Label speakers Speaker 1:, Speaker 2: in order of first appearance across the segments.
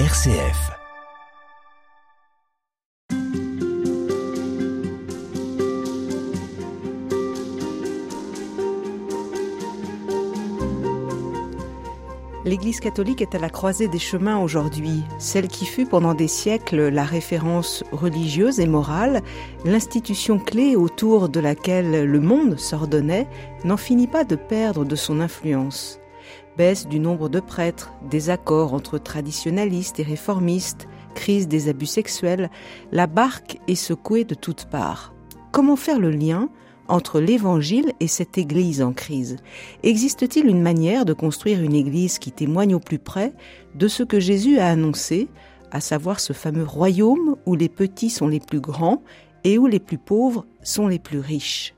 Speaker 1: RCF.
Speaker 2: L'Église catholique est à la croisée des chemins aujourd'hui. Celle qui fut pendant des siècles la référence religieuse et morale, l'institution clé autour de laquelle le monde s'ordonnait, n'en finit pas de perdre de son influence. Baisse du nombre de prêtres, désaccords entre traditionalistes et réformistes, crise des abus sexuels, la barque est secouée de toutes parts. Comment faire le lien entre l'Évangile et cette Église en crise? Existe-t-il une manière de construire une Église qui témoigne au plus près de ce que Jésus a annoncé, à savoir ce fameux royaume où les petits sont les plus grands et où les plus pauvres sont les plus riches?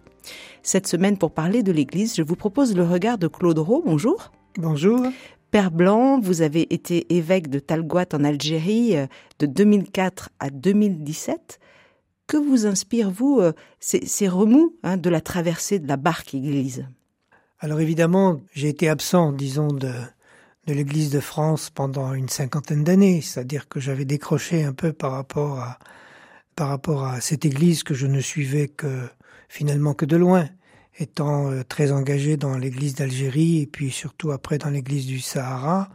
Speaker 2: Cette semaine, pour parler de l'Église, je vous propose le regard de Claude Rowe. Bonjour.
Speaker 3: Bonjour.
Speaker 2: Père Blanc, vous avez été évêque de Talguat en Algérie euh, de 2004 à 2017. Que vous inspire, vous, euh, ces, remous hein, de la traversée de la barque Église?
Speaker 3: Alors évidemment, j'ai été absent, disons, de, de l'Église de France pendant une cinquantaine d'années, c'est-à-dire que j'avais décroché un peu par rapport à par rapport à cette Église que je ne suivais que finalement que de loin, étant euh, très engagé dans l'Église d'Algérie et puis surtout après dans l'Église du Sahara.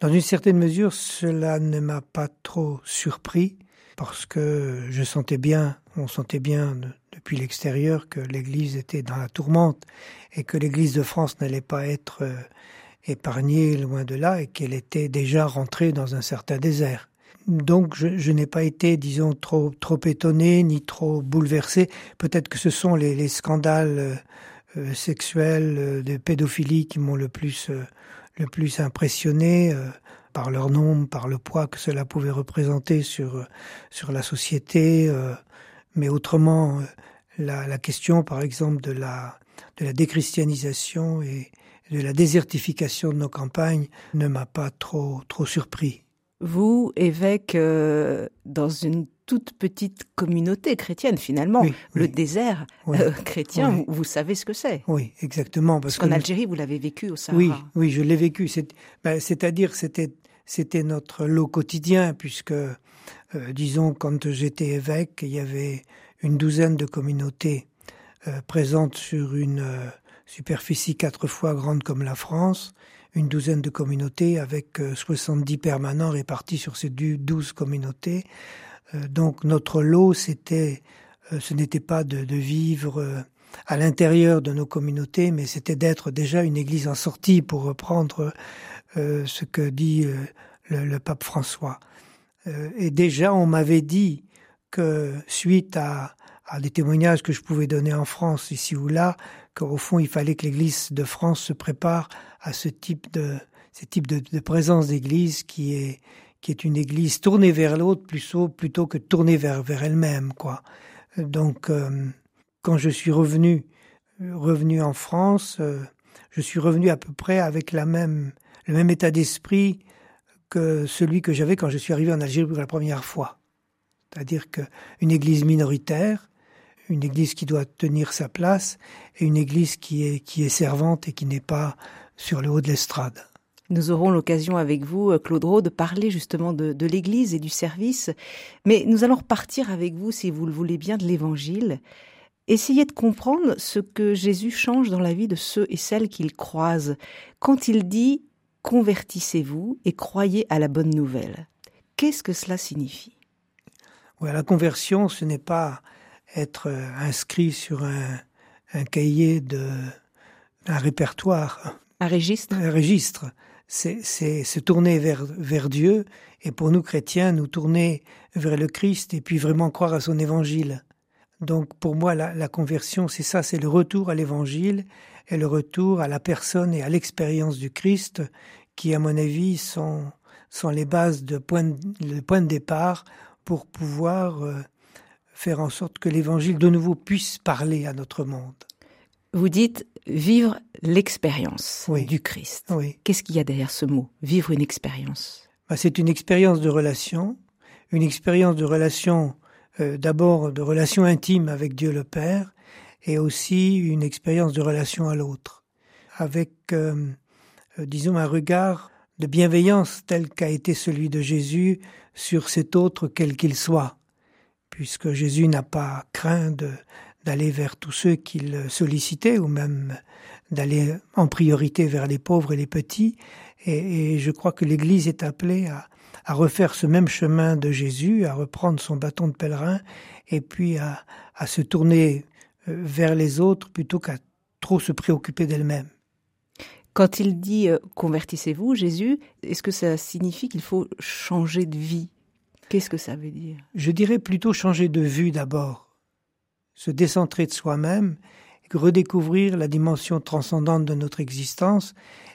Speaker 3: Dans une certaine mesure, cela ne m'a pas trop surpris parce que je sentais bien, on sentait bien depuis l'extérieur que l'Église était dans la tourmente et que l'Église de France n'allait pas être euh, épargnée loin de là et qu'elle était déjà rentrée dans un certain désert. Donc je, n'ai pas été, disons, trop trop étonné ni trop bouleversé. Peut-être que ce sont les, scandales euh, euh, sexuels de pédophilie qui m'ont le plus plus impressionné par leur nombre, par le poids que cela pouvait représenter sur, la société. Euh, mais autrement, euh, la, la, question, par exemple, de la, de la déchristianisation et de la désertification de nos campagnes ne m'a pas trop, trop surpris.
Speaker 2: Vous, évêque, euh, dans une toute petite communauté chrétienne finalement. le désert chrétien, vous, savez ce que c'est.
Speaker 3: Oui, exactement.
Speaker 2: Parce, qu'en Algérie, vous l'avez vécu au Sahara.
Speaker 3: Oui, oui, je l'ai vécu. Ben, c'est-à-dire, c'était c'était notre lot quotidien, puisque, euh, disons, quand j'étais évêque, il y avait une douzaine de communautés euh, présentes sur une euh, superficie quatre fois grande comme la France, une douzaine de communautés avec 70 permanents répartis sur ces douze communautés. donc notre lot, c'était, ce n'était pas de, vivre à l'intérieur de nos communautés, mais c'était d'être déjà une église en sortie, pour reprendre euh, ce que dit euh, le, pape François. Euh, et déjà, on m'avait dit que suite à, des témoignages que je pouvais donner en France, ici ou là, qu'au fond, il fallait que l'Église de France se prépare à ce type de, présence d'Église qui est, une Église tournée vers l'autre plutôt, plutôt que tournée vers, elle-même, quoi. Donc, quand je suis revenu, revenu en France, je suis revenu à peu près avec le même état d'esprit que celui que j'avais quand je suis arrivé en Algérie pour la première fois. C'est-à-dire qu'une église minoritaire, une église qui doit tenir sa place, et une église qui est, qui est servante et qui n'est pas sur le haut de l'estrade.
Speaker 2: Nous aurons l'occasion avec vous, Claude Rowe, de parler justement de, de l'Église et du service. Mais nous allons repartir avec vous, si vous le voulez bien, de l'Évangile. Essayez de comprendre ce que Jésus change dans la vie de ceux et celles qu'il croise. Quand il dit convertissez-vous et croyez à la bonne nouvelle. Qu'est-ce que cela signifie?
Speaker 3: La conversion, ce n'est pas être euh, inscrit sur un, cahier de un répertoire,
Speaker 2: un registre.
Speaker 3: Un registre. C'est se tourner vers, vers Dieu et pour nous chrétiens, nous tourner vers le Christ et puis vraiment croire à son évangile. Donc pour moi, la, la conversion, c'est ça, c'est le retour à l'évangile et le retour à la personne et à l'expérience du Christ qui, à mon avis, sont, sont les bases de point, le point de départ pour pouvoir euh, faire en sorte que l'évangile de nouveau puisse parler à notre monde.
Speaker 2: Vous dites vivre l'expérience du Christ.
Speaker 3: Oui.
Speaker 2: Qu'est-ce qu'il y a derrière ce mot Vivre une expérience?
Speaker 3: Bah, c'est une expérience de relation, une expérience de relation euh, d'abord de relation intime avec Dieu le Père, et aussi une expérience de relation à l'autre, avec, euh, euh, disons, un regard de bienveillance tel qu'a été celui de Jésus sur cet autre quel qu'il soit, puisque Jésus n'a pas craint d'aller vers tous ceux qu'il sollicitait ou même d'aller en priorité vers les pauvres et les petits. Et, je crois que l'Église est appelée à, refaire ce même chemin de Jésus, à reprendre son bâton de pèlerin et puis à, à se tourner euh, vers les autres plutôt qu'à trop se préoccuper d'elle-même.
Speaker 2: Quand il dit euh, convertissez-vous, Jésus, est-ce que ça signifie qu'il faut changer de vie? Qu'est-ce que ça veut dire?
Speaker 3: Je dirais plutôt changer de vue d'abord, se décentrer de soi-même, redécouvrir la dimension transcendante de notre existence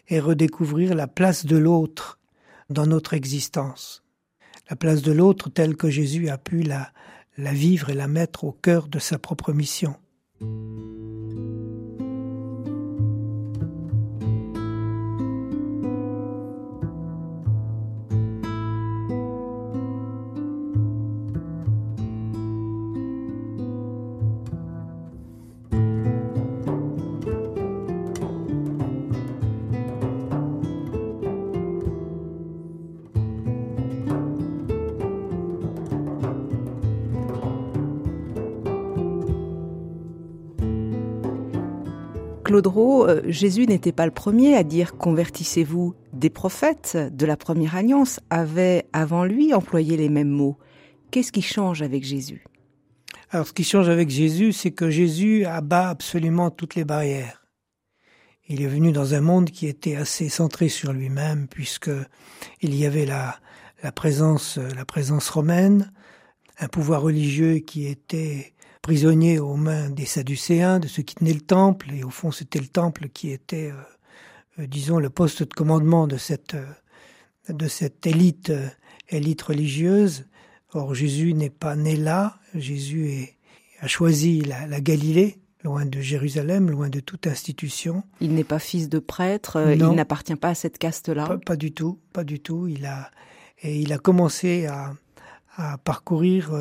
Speaker 3: et redécouvrir la place de l'autre dans notre existence. La place de l'autre telle que Jésus a pu la, la vivre et la mettre au cœur de sa propre mission.
Speaker 2: Euh, Jésus n'était pas le premier à dire convertissez-vous. Des prophètes de la première alliance avaient avant lui employé les mêmes mots. Qu'est-ce qui change avec Jésus?
Speaker 3: Alors ce qui change avec Jésus, c'est que Jésus abat absolument toutes les barrières. Il est venu dans un monde qui était assez centré sur lui-même, puisque il y avait la présence romaine, un pouvoir religieux qui était prisonnier aux mains des Sadducéens, de ceux qui tenaient le temple, et au fond c'était le temple qui était, euh, euh, disons, le poste de commandement de cette, euh, de cette élite, élite religieuse. Or Jésus n'est pas né là, Jésus est, a choisi la, la, Galilée, loin de Jérusalem, loin de toute institution.
Speaker 2: Il n'est pas fils de prêtre, il n'appartient pas à cette caste-là.
Speaker 3: Pas, pas, du tout, pas du tout. Il a et il a commencé à, à parcourir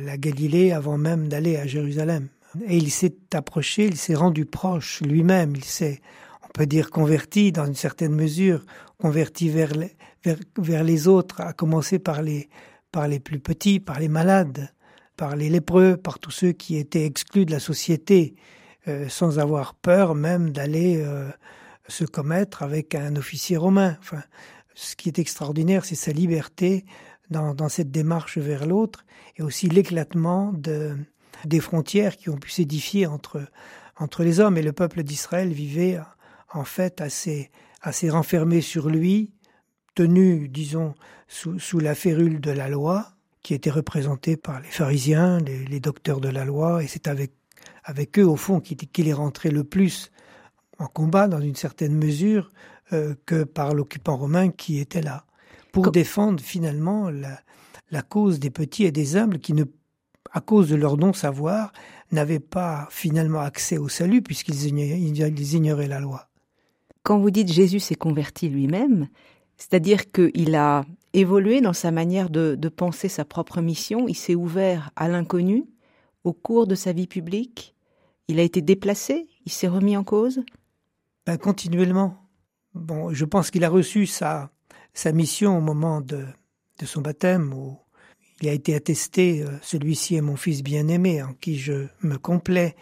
Speaker 3: la Galilée avant même d'aller à Jérusalem. Et il s'est approché, il s'est rendu proche lui-même, il s'est, on peut dire, converti dans une certaine mesure, converti vers les, vers, les autres, à commencer par les, par les plus petits, par les malades, par les lépreux, par tous ceux qui étaient exclus de la société, euh, sans avoir peur même d'aller euh, se commettre avec un officier romain. Enfin, ce qui est extraordinaire, c'est sa liberté dans, cette démarche vers l'autre et aussi l'éclatement de, des frontières qui ont pu s'édifier entre, les hommes. Et le peuple d'Israël vivait en fait assez, assez renfermé sur lui, tenu, disons, sous, la férule de la loi, qui était représentée par les pharisiens, les, docteurs de la loi, et c'est avec, avec eux, au fond, qu'il est rentré le plus en combat, dans une certaine mesure, euh, que par l'occupant romain qui était là pour défendre finalement la, la, cause des petits et des humbles qui ne, à cause de leur non-savoir, n'avaient pas finalement accès au salut puisqu'ils ignoraient, ignoraient la loi.
Speaker 2: Quand vous dites Jésus s'est converti lui-même, c'est-à-dire qu'il a évolué dans sa manière de, de penser sa propre mission, il s'est ouvert à l'inconnu au cours de sa vie publique, il a été déplacé, il s'est remis en cause?
Speaker 3: Ben, Continuellement. Bon, je pense qu'il a reçu sa, sa mission au moment de, de son baptême, où il a été attesté, euh, celui-ci est mon fils bien-aimé, en qui je me complais,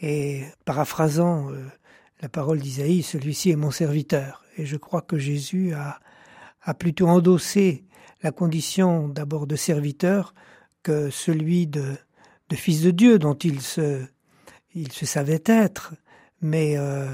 Speaker 3: et paraphrasant euh, la parole d'Isaïe, celui-ci est mon serviteur. Et je crois que Jésus a, a plutôt endossé la condition d'abord de serviteur que celui de, de fils de Dieu dont il se, il se savait être, mais euh,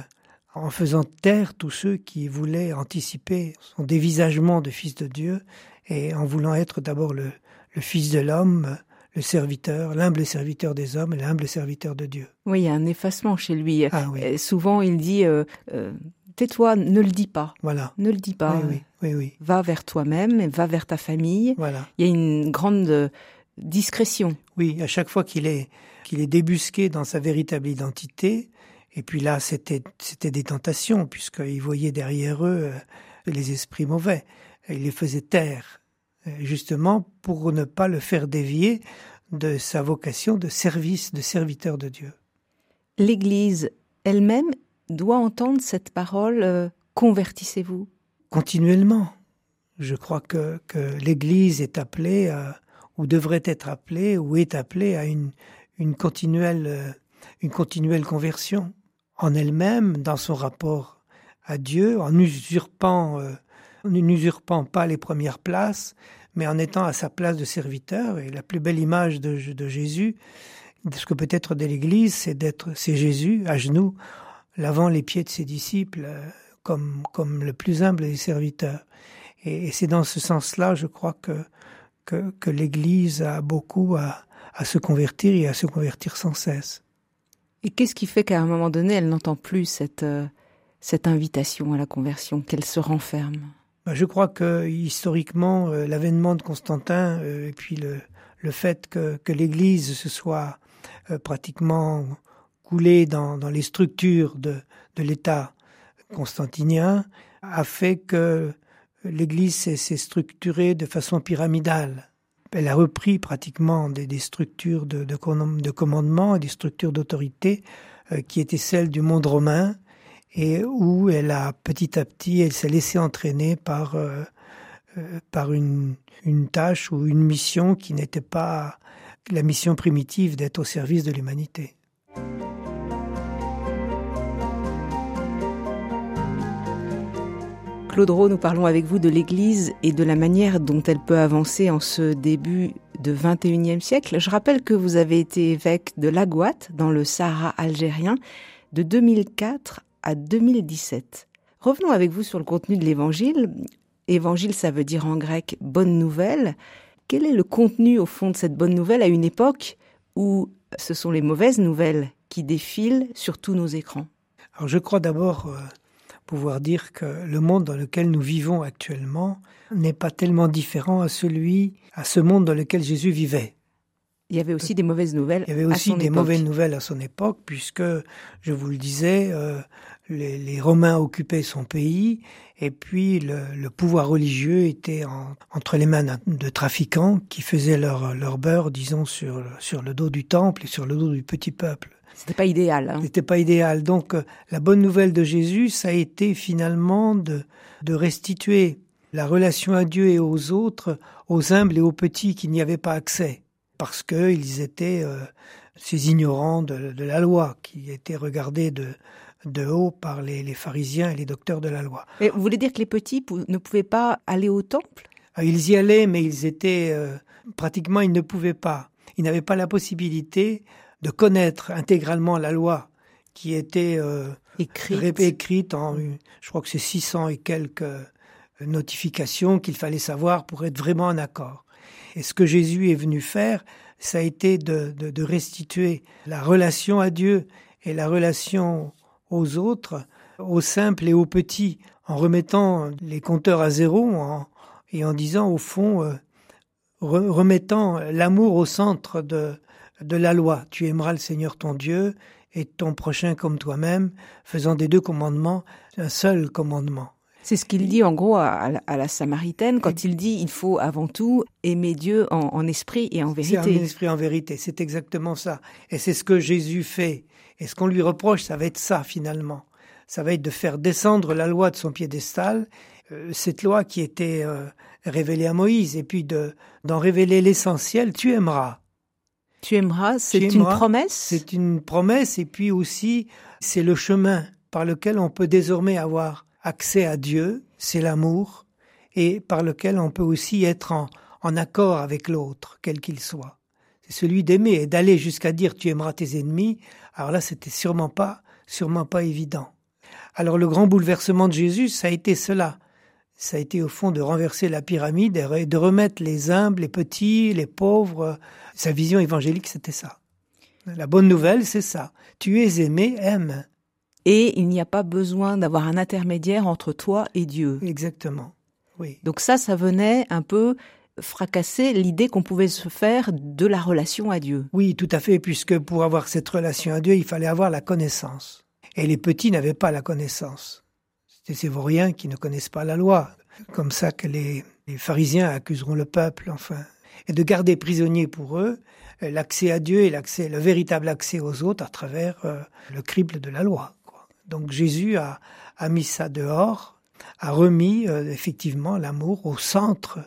Speaker 3: en faisant taire tous ceux qui voulaient anticiper son dévisagement de fils de Dieu et en voulant être d'abord le, fils de l'homme, le serviteur, l'humble serviteur des hommes et l'humble serviteur de Dieu.
Speaker 2: Oui, il y a un effacement chez lui. Ah souvent, il dit euh, euh, Tais-toi, ne le dis pas.
Speaker 3: Voilà.
Speaker 2: Ne le dis pas.
Speaker 3: Oui, oui, oui,
Speaker 2: Va vers toi-même, va vers ta famille.
Speaker 3: Voilà.
Speaker 2: Il y a une grande discrétion.
Speaker 3: Oui, à chaque fois qu'il est, qu'il est débusqué dans sa véritable identité, et puis là, c'était c'était des tentations, puisqu'ils voyaient derrière eux euh, les esprits mauvais. ils les faisaient taire, euh, justement pour ne pas le faire dévier de sa vocation de service, de serviteur de Dieu.
Speaker 2: L'Église elle-même doit entendre cette parole euh, convertissez-vous.
Speaker 3: continuellement. Je crois que, que l'Église est appelée, à, ou devrait être appelée, ou est appelée à une, une, continuelle, une continuelle conversion en elle-même, dans son rapport à Dieu, en usurpant, euh, n'usurpant pas les premières places, mais en étant à sa place de serviteur. Et la plus belle image de, Jésus, de ce que peut être de l'Église, c'est d'être, c'est Jésus à genoux, lavant les pieds de ses disciples, euh, comme, comme le plus humble des serviteurs. Et, et c'est dans ce sens-là, je crois que, que, que l'Église a beaucoup à, à se convertir et à se convertir sans cesse.
Speaker 2: Et qu'est-ce qui fait qu'à un moment donné, elle n'entend plus cette, euh, invitation à la conversion, qu'elle se renferme?
Speaker 3: Bah, Je crois que historiquement, euh, l'avènement de Constantin euh, et puis le, le fait que, l'Église se soit pratiquement coulée dans, les structures de l'État constantinien a fait que l'Église s'est structurée de façon pyramidale elle a repris pratiquement des, structures de, de, de, commandement et des structures d'autorité euh, qui étaient celles du monde romain et où elle a petit à petit, elle s'est laissée entraîner par, euh, euh, par une tâche ou une mission qui n'était pas la mission primitive d'être au service de l'humanité.
Speaker 2: Claude nous parlons avec vous de l'Église et de la manière dont elle peut avancer en ce début de 21e siècle. Je rappelle que vous avez été évêque de Lagouat, dans le Sahara algérien, de 2004 à 2017. Revenons avec vous sur le contenu de l'Évangile. Évangile, ça veut dire en grec bonne nouvelle. Quel est le contenu au fond de cette bonne nouvelle à une époque où ce sont les mauvaises nouvelles qui défilent sur tous nos écrans?
Speaker 3: Alors je crois d'abord euh, pouvoir dire que le monde dans lequel nous vivons actuellement n'est pas tellement différent à celui, à ce monde dans lequel Jésus vivait.
Speaker 2: Il y avait aussi des mauvaises nouvelles.
Speaker 3: Il y avait aussi des époque. mauvaises nouvelles à son époque, puisque, je vous le disais, euh, les, les, Romains occupaient son pays, et puis le, le pouvoir religieux était en, entre les mains de trafiquants qui faisaient leur, leur beurre, disons, sur, sur le dos du temple et sur le dos du petit peuple.
Speaker 2: C'était pas idéal. Hein.
Speaker 3: C'était pas idéal. Donc euh, la bonne nouvelle de Jésus, ça a été finalement de, de restituer la relation à Dieu et aux autres, aux humbles et aux petits qui n'y avaient pas accès, parce qu'ils étaient euh, ces ignorants de, de, la loi, qui étaient regardés de, de haut par les, les, pharisiens et les docteurs de la loi.
Speaker 2: Mais vous voulez dire que les petits ne pouvaient pas aller au temple?
Speaker 3: Ah, Ils y allaient, mais ils étaient euh, pratiquement, ils ne pouvaient pas. Ils n'avaient pas la possibilité de connaître intégralement la loi qui était euh,
Speaker 2: écrite.
Speaker 3: écrite en, je crois que c'est 600 et quelques euh, notifications qu'il fallait savoir pour être vraiment en accord. Et ce que Jésus est venu faire, ça a été de, de, de restituer la relation à Dieu et la relation aux autres, aux simples et aux petits, en remettant les compteurs à zéro en, et en disant au fond, euh, remettant l'amour au centre de, de la loi. Tu aimeras le Seigneur ton Dieu et ton prochain comme toi-même, faisant des deux commandements un seul commandement.
Speaker 2: C'est ce qu'il dit en gros à, à, la Samaritaine quand il dit il faut avant tout aimer Dieu en, en esprit et en vérité.
Speaker 3: En esprit et en vérité, c'est exactement ça. Et c'est ce que Jésus fait. Et ce qu'on lui reproche, ça va être ça finalement. Ça va être de faire descendre la loi de son piédestal, euh, cette loi qui était euh, révélée à Moïse, et puis de d'en révéler l'essentiel. Tu aimeras.
Speaker 2: Tu aimeras, c'est une promesse?
Speaker 3: C'est une promesse et puis aussi c'est le chemin par lequel on peut désormais avoir accès à Dieu, c'est l'amour, et par lequel on peut aussi être en, en accord avec l'autre, quel qu'il soit. C'est celui d'aimer et d'aller jusqu'à dire tu aimeras tes ennemis. Alors là, c'était sûrement pas, sûrement pas évident. Alors le grand bouleversement de Jésus, ça a été cela. Ça a été au fond de renverser la pyramide et de remettre les humbles, les petits, les pauvres sa vision évangélique, c'était ça. La bonne nouvelle, c'est ça. Tu es aimé, aime.
Speaker 2: Et il n'y a pas besoin d'avoir un intermédiaire entre toi et Dieu.
Speaker 3: Exactement. Oui.
Speaker 2: Donc ça, ça venait un peu fracasser l'idée qu'on pouvait se faire de la relation à Dieu.
Speaker 3: Oui, tout à fait, puisque pour avoir cette relation à Dieu, il fallait avoir la connaissance. Et les petits n'avaient pas la connaissance. Ces vauriens qui ne connaissent pas la loi. Comme ça que les, pharisiens accuseront le peuple, enfin et de garder prisonnier pour eux euh, l'accès à Dieu et l'accès, le véritable accès aux autres à travers euh, le crible de la loi. Donc Jésus a, a mis ça dehors a remis euh, effectivement l'amour au centre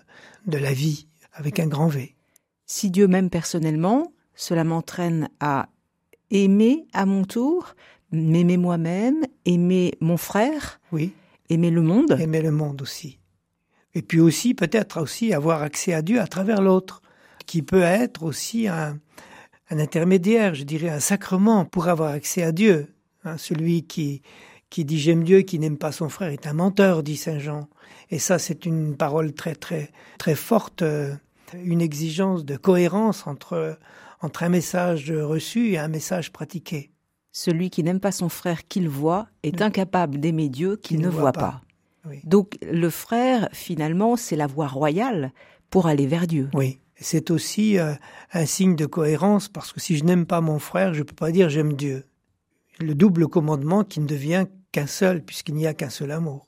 Speaker 3: de la vie, avec un grand V.
Speaker 2: Si Dieu m'aime personnellement, cela m'entraîne à aimer à mon tour, m'aimer moi-même, aimer mon frère,
Speaker 3: oui.
Speaker 2: aimer le monde.
Speaker 3: Aimer le monde aussi. Et puis aussi, peut-être aussi avoir accès à Dieu à travers l'autre, qui peut être aussi un, un intermédiaire, je dirais un sacrement pour avoir accès à Dieu. Hein, celui qui, qui dit j'aime Dieu, qui n'aime pas son frère est un menteur, dit Saint Jean. Et ça, c'est une parole très, très, très forte, euh, une exigence de cohérence entre, entre un message reçu et un message pratiqué.
Speaker 2: Celui qui n'aime pas son frère qu'il voit est mm. incapable d'aimer Dieu qu'il ne, voit, pas. Donc le frère, finalement, c'est la voie royale pour aller vers Dieu.
Speaker 3: Oui, c'est aussi euh, un signe de cohérence parce que si je n'aime pas mon frère, je ne peux pas dire j'aime Dieu. Le double commandement qui ne devient qu'un seul puisqu'il n'y a qu'un seul amour.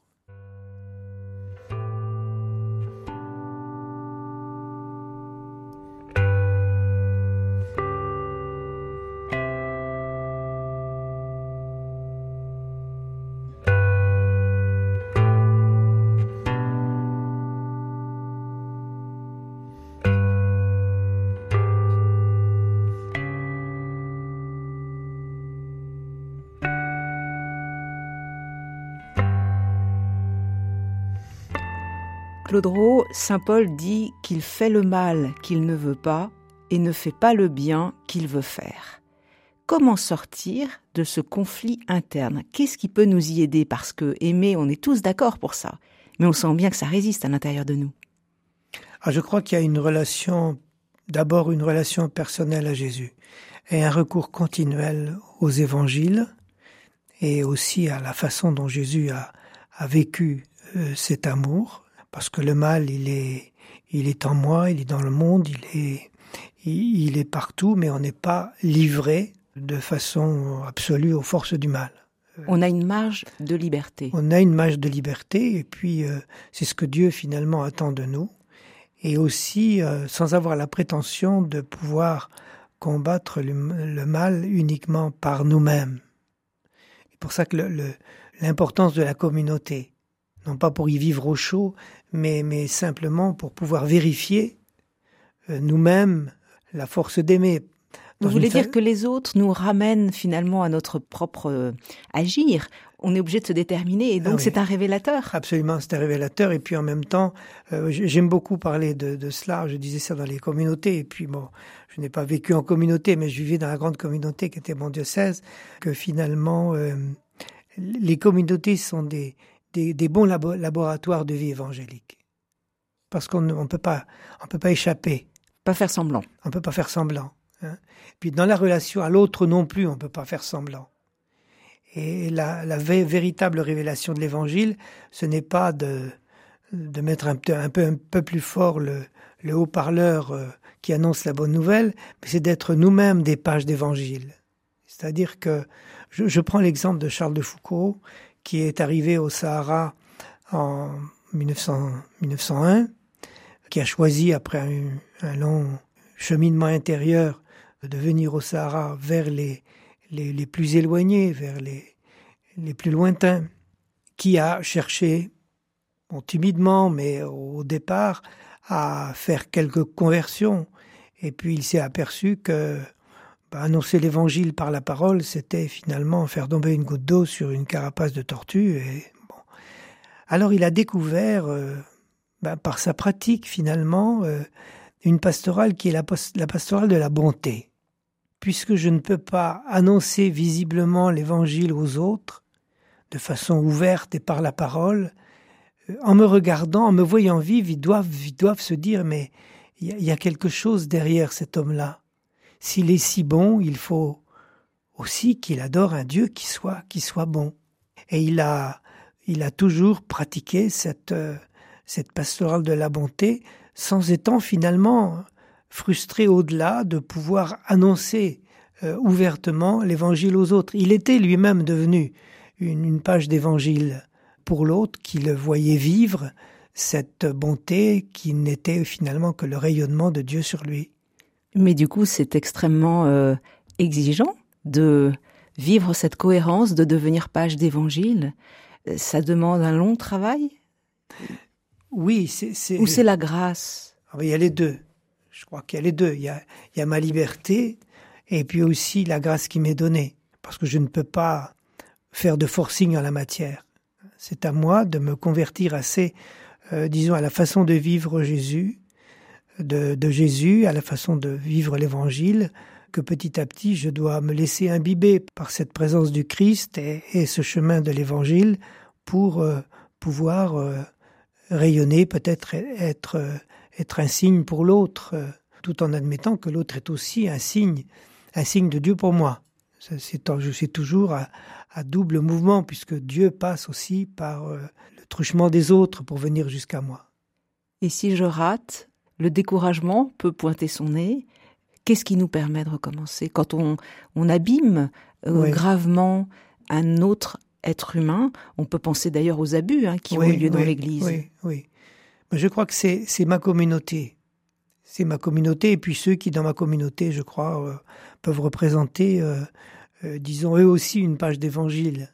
Speaker 2: Claude Saint Paul dit qu'il fait le mal qu'il ne veut pas et ne fait pas le bien qu'il veut faire. Comment sortir de ce conflit interne? Qu'est-ce qui peut nous y aider? Parce que aimer, on est tous d'accord pour ça, mais on sent bien que ça résiste à l'intérieur de nous.
Speaker 3: Ah, je crois qu'il y a une relation, d'abord une relation personnelle à Jésus et un recours continuel aux évangiles et aussi à la façon dont Jésus a, vécu euh, cet amour parce que le mal, il est, il est en moi, il est dans le monde, il est, il est partout, mais on n'est pas livré de façon absolue aux forces du mal.
Speaker 2: On a une marge de liberté.
Speaker 3: On a une marge de liberté, et puis euh, c'est ce que Dieu finalement attend de nous, et aussi euh, sans avoir la prétention de pouvoir combattre le, mal uniquement par nous-mêmes. C'est pour ça que l'importance de la communauté, non pas pour y vivre au chaud, mais, mais simplement pour pouvoir vérifier euh, nous-mêmes la force d'aimer.
Speaker 2: Vous voulez dire que les autres nous ramènent finalement à notre propre euh, agir on est obligé de se déterminer et donc ah c'est un révélateur.
Speaker 3: Absolument, c'est un révélateur et puis en même temps, euh, j'aime beaucoup parler de, de, cela. Je disais ça dans les communautés et puis bon, je n'ai pas vécu en communauté, mais je vivais dans la grande communauté qui était mon diocèse. Que finalement, les communautés sont des des, bons laboratoires de vie évangélique. Parce qu'on ne peut pas, on peut pas échapper.
Speaker 2: Pas faire semblant.
Speaker 3: On peut pas faire semblant. Hein. Puis dans la relation à l'autre non plus, on peut pas faire semblant. Et la, véritable révélation de l'Évangile, ce n'est pas de, de mettre un, un, peu, un peu plus fort le, le haut-parleur euh, qui annonce la bonne nouvelle, mais c'est d'être nous-mêmes des pages d'Évangile. C'est-à-dire que je, je prends l'exemple de Charles de Foucault, qui est arrivé au Sahara en 1901, qui a choisi, après un, long cheminement intérieur, de venir au Sahara vers les, les, plus éloignés, vers les, les plus lointains, qui a cherché, timidement, mais au départ, à faire quelques conversions. Et puis il s'est aperçu que annoncer l'évangile par la parole, c'était finalement faire tomber une goutte d'eau sur une carapace de tortue. Et bon. Alors il a découvert, euh, bah, par sa pratique finalement, euh, une pastorale qui est la, la pastorale de la bonté. Puisque je ne peux pas annoncer visiblement l'évangile aux autres, de façon ouverte et par la parole, euh, en me regardant, en me voyant vivre, ils doivent, ils doivent se dire, mais il y, a quelque chose derrière cet homme-là s'il est si bon, il faut aussi qu'il adore un Dieu qui soit, qui soit bon. Et il a, il a toujours pratiqué cette, euh, cette pastorale de la bonté sans étant finalement frustré au-delà de pouvoir annoncer euh, ouvertement l'évangile aux autres. Il était lui-même devenu une, une page d'évangile pour l'autre qui le voyait vivre cette bonté qui n'était finalement que le rayonnement de Dieu sur lui.
Speaker 2: Mais du coup, c'est extrêmement euh, exigeant de vivre cette cohérence, de devenir page d'évangile. ça demande un long travail?
Speaker 3: Oui, c'est...
Speaker 2: Ou c'est la grâce?
Speaker 3: Ah Il y a les deux. Je crois qu'il y a les deux. Il y a, il y a ma liberté et puis aussi la grâce qui m'est donnée. Parce que je ne peux pas faire de forcing en la matière. C'est à moi de me convertir assez, euh, disons, à la façon de vivre Jésus, de, Jésus, à la façon de vivre l'Évangile, que petit à petit je dois me laisser imbiber par cette présence du Christ et, ce chemin de l'Évangile pour euh, pouvoir euh, rayonner, peut-être être, être un signe pour l'autre, euh, tout en admettant que l'autre est aussi un signe, un signe de Dieu pour moi. je suis toujours à, double mouvement puisque Dieu passe aussi par le truchement des autres pour venir jusqu'à moi.
Speaker 2: Et si je rate, le découragement peut pointer son nez Qu'est-ce qui nous permet de recommencer Quand on, on abîme euh, oui. gravement un autre être humain, on peut penser d'ailleurs aux abus hein, qui
Speaker 3: oui,
Speaker 2: ont eu lieu
Speaker 3: oui,
Speaker 2: dans l'Église.
Speaker 3: Oui, oui. Mais je crois que c'est ma communauté. C'est ma communauté et puis ceux qui, dans ma communauté, je crois, euh, peuvent représenter, euh, euh, disons, eux aussi une page d'évangile.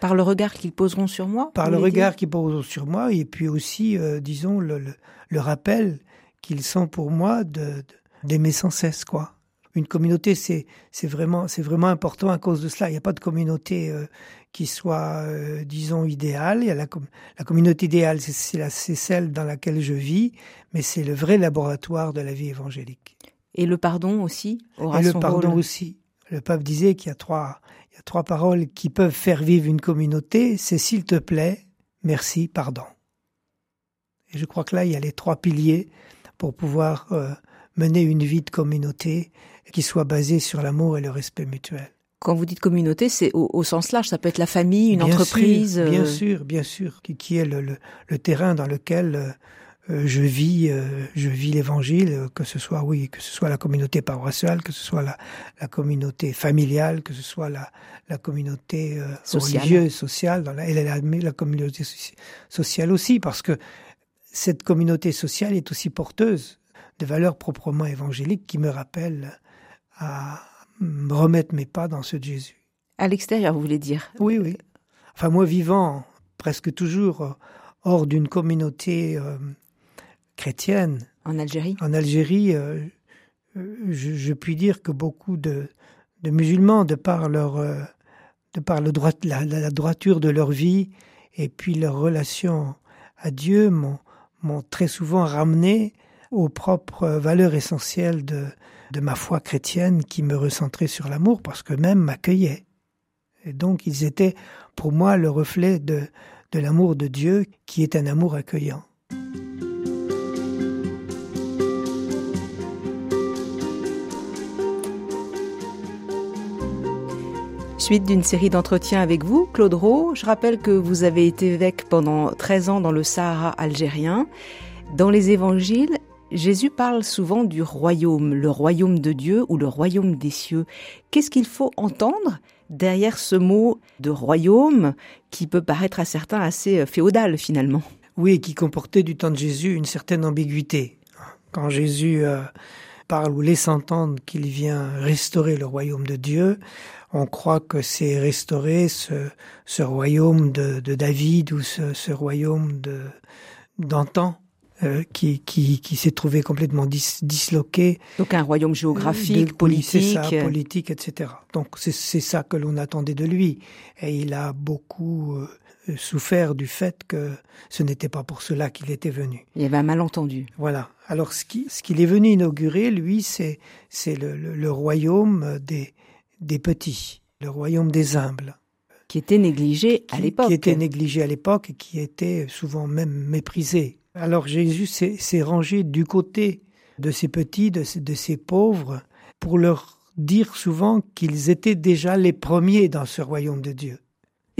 Speaker 2: Par le regard qu'ils poseront sur moi
Speaker 3: Par le regard qu'ils poseront sur moi et puis aussi, euh, disons, le, le, le rappel qu'ils sont pour moi d'aimer sans cesse quoi. Une communauté c'est c'est vraiment c'est vraiment important à cause de cela. Il n'y a pas de communauté euh, qui soit euh, disons idéale. Il y a la, la communauté idéale c'est celle dans laquelle je vis mais c'est le vrai laboratoire de la vie évangélique.
Speaker 2: Et le pardon aussi
Speaker 3: aura et le pardon rôle. aussi. Le pape disait qu'il y a trois il y a trois paroles qui peuvent faire vivre une communauté c'est s'il te plaît merci pardon. Et je crois que là il y a les trois piliers pour pouvoir euh, mener une vie de communauté qui soit basée sur l'amour et le respect mutuel.
Speaker 2: Quand vous dites communauté, c'est au, au sens large, ça peut être la famille, une
Speaker 3: bien
Speaker 2: entreprise.
Speaker 3: Sûr, bien euh... sûr, bien sûr, qui, qui est le, le, le terrain dans lequel euh, je vis, euh, je vis l'Évangile, que ce soit oui, que ce soit la communauté paroissiale, que ce soit la, la communauté familiale, que ce soit la, la communauté euh,
Speaker 2: sociale.
Speaker 3: religieuse, sociale, dans la, et la, la communauté sociale aussi, parce que cette communauté sociale est aussi porteuse de valeurs proprement évangéliques qui me rappellent à me remettre mes pas dans ceux de Jésus.
Speaker 2: À l'extérieur, vous voulez dire?
Speaker 3: Oui, oui. Enfin, moi vivant presque toujours hors d'une communauté euh, chrétienne.
Speaker 2: En Algérie?
Speaker 3: En Algérie, euh, je, je puis dire que beaucoup de, de musulmans, de par leur, euh, de par le droit, la, la droiture de leur vie et puis leur relation à Dieu, m'ont très souvent ramené aux propres valeurs essentielles de, ma foi chrétienne qui me recentrait sur l'amour parce que même m'accueillait. Et donc ils étaient pour moi le reflet de, de l'amour de Dieu qui est un amour accueillant.
Speaker 2: Suite d'une série d'entretiens avec vous, Claude Rowe, je rappelle que vous avez été évêque pendant 13 ans dans le Sahara algérien. Dans les évangiles, Jésus parle souvent du royaume, le royaume de Dieu ou le royaume des cieux. Qu'est-ce qu'il faut entendre derrière ce mot de royaume qui peut paraître à certains assez féodal finalement?
Speaker 3: Oui, qui comportait du temps de Jésus une certaine ambiguïté. Quand Jésus euh, parle ou laisse entendre qu'il vient restaurer le royaume de Dieu, on croit que c'est restaurer ce, ce royaume de, de David ou ce, ce royaume d'antan. Euh, qui, qui, qui s'est trouvé complètement dis, disloqué.
Speaker 2: Donc un royaume géographique, de, politique.
Speaker 3: Ça, politique, etc. Donc c'est ça que l'on attendait de lui. Et il a beaucoup euh, souffert du fait que ce n'était pas pour cela qu'il était venu.
Speaker 2: Il y avait un malentendu.
Speaker 3: Voilà. Alors ce qu'il ce qu est venu inaugurer, lui, c'est le, le, le royaume des, des petits, le royaume des humbles
Speaker 2: qui était négligé à l'époque.
Speaker 3: Qui était négligé à l'époque et qui était souvent même méprisé. Alors Jésus s'est rangé du côté de ces petits, de, ces pauvres, pour leur dire souvent qu'ils étaient déjà les premiers dans ce royaume de Dieu.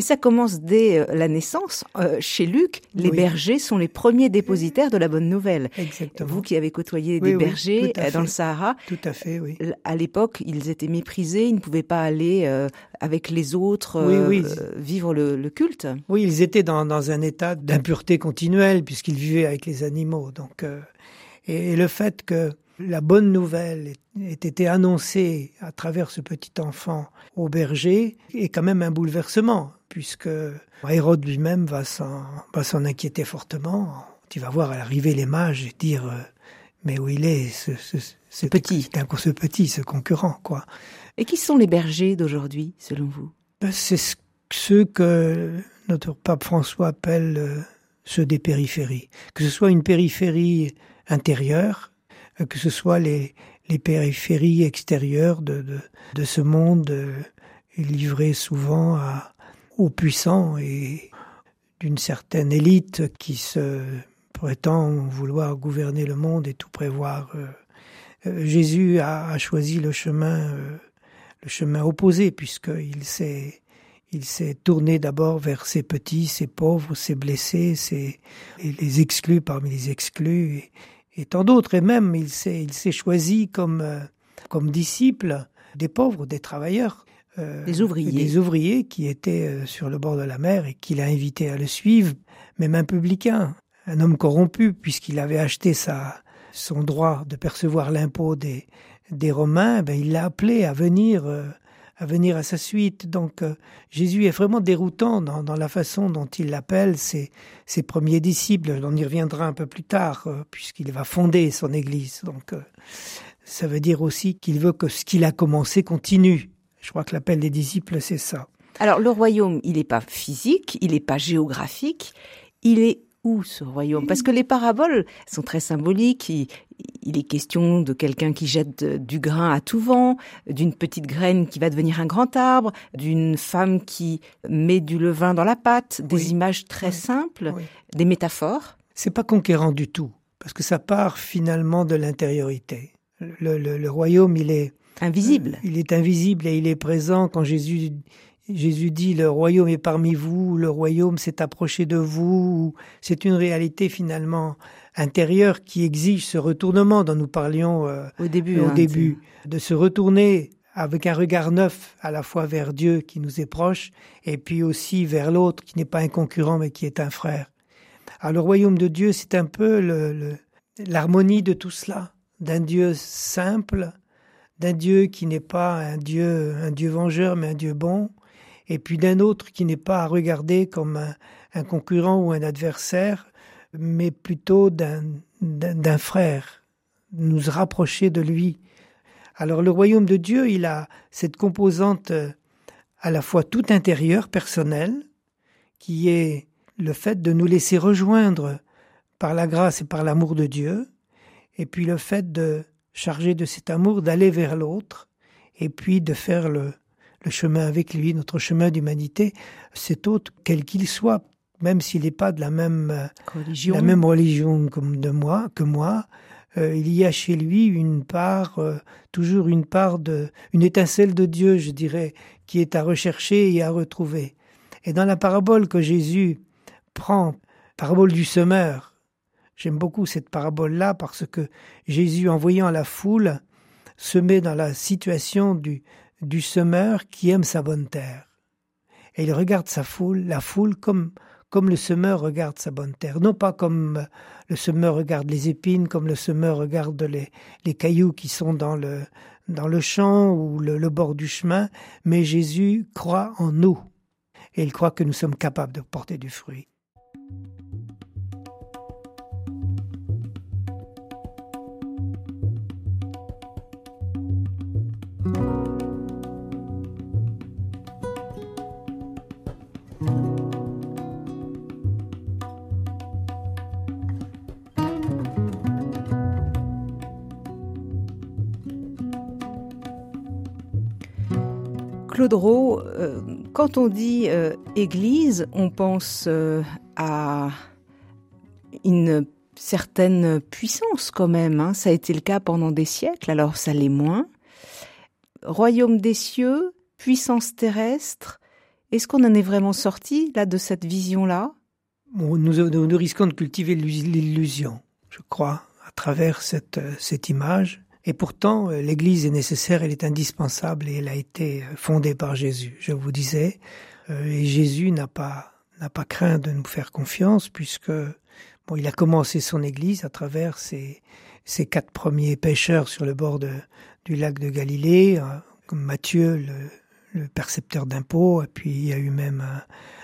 Speaker 2: Et ça commence dès la naissance. Euh, chez Luc, les oui. bergers sont les premiers dépositaires de la bonne nouvelle.
Speaker 3: Exactement.
Speaker 2: Vous qui avez côtoyé oui, des
Speaker 3: oui,
Speaker 2: bergers dans
Speaker 3: fait.
Speaker 2: le Sahara,
Speaker 3: tout à fait, oui.
Speaker 2: À l'époque, ils étaient méprisés, ils ne pouvaient pas aller euh, avec les autres euh, vivre le, le, culte.
Speaker 3: Oui, ils étaient dans, dans un état d'impureté continuelle puisqu'ils vivaient avec les animaux. Donc, euh, et, et le fait que la bonne nouvelle ait été annoncée à travers ce petit enfant au berger est quand même un bouleversement puisque Hérode lui-même va s'en, va s'en inquiéter fortement. Tu vas voir à l'arrivée les mages et dire euh, mais où il est ce, ce, ce
Speaker 2: petit,
Speaker 3: ce petit, ce concurrent, quoi.
Speaker 2: Et qui sont les bergers d'aujourd'hui, selon vous?
Speaker 3: Ben, C'est ceux que notre pape François appelle euh, ceux des périphéries. Que ce soit une périphérie intérieure, euh, que ce soit les, les périphéries extérieures de, de, de ce monde livré souvent à, aux puissants et d'une certaine élite qui se prétend vouloir gouverner le monde et tout prévoir. Jésus a, choisi le chemin, le chemin opposé puisqu'il s'est il s'est tourné d'abord vers ses petits, ses pauvres, ses blessés, ses, les exclus parmi les exclus, et, tant d'autres. Et même, il s'est, choisi euh, comme disciple des pauvres, des travailleurs.
Speaker 2: Euh, des ouvriers.
Speaker 3: Des ouvriers qui étaient euh, sur le bord de la mer et qu'il a invité à le suivre, même un publicain, un homme corrompu, puisqu'il avait acheté sa, son droit de percevoir l'impôt des, des Romains, ben, il l'a appelé à venir euh, à venir à sa suite. Donc euh, Jésus est vraiment déroutant dans, dans la façon dont il appelle ses, ses, premiers disciples. On y reviendra un peu plus tard, euh, puisqu'il va fonder son Église. Donc ça veut dire aussi qu'il veut que ce qu'il a commencé continue. Je crois que l'appel des disciples, c'est ça.
Speaker 2: Alors le royaume, il n'est pas physique, il n'est pas géographique, il est où ce royaume? Parce que les paraboles sont très symboliques. Il, il est question de quelqu'un qui jette du grain à tout vent, d'une petite graine qui va devenir un grand arbre, d'une femme qui met du levain dans la pâte, des
Speaker 3: oui.
Speaker 2: images très
Speaker 3: oui.
Speaker 2: simples,
Speaker 3: oui.
Speaker 2: des métaphores.
Speaker 3: C'est pas conquérant du tout, parce que ça part finalement de l'intériorité. Le, le, le, royaume, il est
Speaker 2: invisible.
Speaker 3: Il est invisible et il est présent quand Jésus Jésus dit le royaume est parmi vous, le royaume s'est approché de vous. C'est une réalité finalement intérieure qui exige ce retournement dont nous parlions euh,
Speaker 2: au début,
Speaker 3: au
Speaker 2: hein,
Speaker 3: début de se retourner avec un regard neuf à la fois vers Dieu qui nous est proche et puis aussi vers l'autre qui n'est pas un concurrent mais qui est un frère. Alors le royaume de Dieu, c'est un peu l'harmonie le, de tout cela, d'un Dieu simple, d'un Dieu qui n'est pas un Dieu un Dieu vengeur mais un Dieu bon, et puis d'un autre qui n'est pas à regarder comme un, un, concurrent ou un adversaire, mais plutôt d'un frère, nous rapprocher de lui. Alors le royaume de Dieu, il a cette composante euh, à la fois tout intérieure, personnelle, qui est le fait de nous laisser rejoindre par la grâce et par l'amour de Dieu, et puis le fait de charger de cet amour d'aller vers l'autre, et puis de faire le, le chemin avec lui, notre chemin d'humanité, cet autre, quel qu'il soit, même s'il n'est pas de la même
Speaker 2: religion,
Speaker 3: la même religion comme de moi, que moi, euh, il y a chez lui une part, euh, toujours une part de, une étincelle de Dieu, je dirais, qui est à rechercher et à retrouver. Et dans la parabole que Jésus prend, parabole du semeur, j'aime beaucoup cette parabole-là parce que Jésus, en voyant la foule, se met dans la situation du, du semeur qui aime sa bonne terre. Et il regarde sa foule, la foule comme, comme le semeur regarde sa bonne terre. Non pas comme le semeur regarde les épines, comme le semeur regarde les, cailloux qui sont dans le, dans le champ ou le bord du chemin, mais Jésus croit en nous. Et il croit que nous sommes capables de porter du fruit.
Speaker 2: Claude Rowe, euh, quand on dit euh, Église, on pense euh, à une certaine puissance quand même. Hein. Ça a été le cas pendant des siècles, alors ça l'est moins. Royaume des cieux, puissance terrestre. Est-ce qu'on en est vraiment sorti là de cette vision-là?
Speaker 3: Nous, nous, risquons de cultiver l'illusion, je crois, à travers cette, cette image. Et pourtant, euh, l'Église est nécessaire, elle est indispensable et elle a été fondée par Jésus. Je vous disais, euh, et Jésus n'a pas n'a pas craint de nous faire confiance puisque bon, il a commencé son Église à travers ses, ses quatre premiers pêcheurs sur le bord du lac de Galilée, comme Matthieu, le, percepteur d'impôts, et puis il y a eu même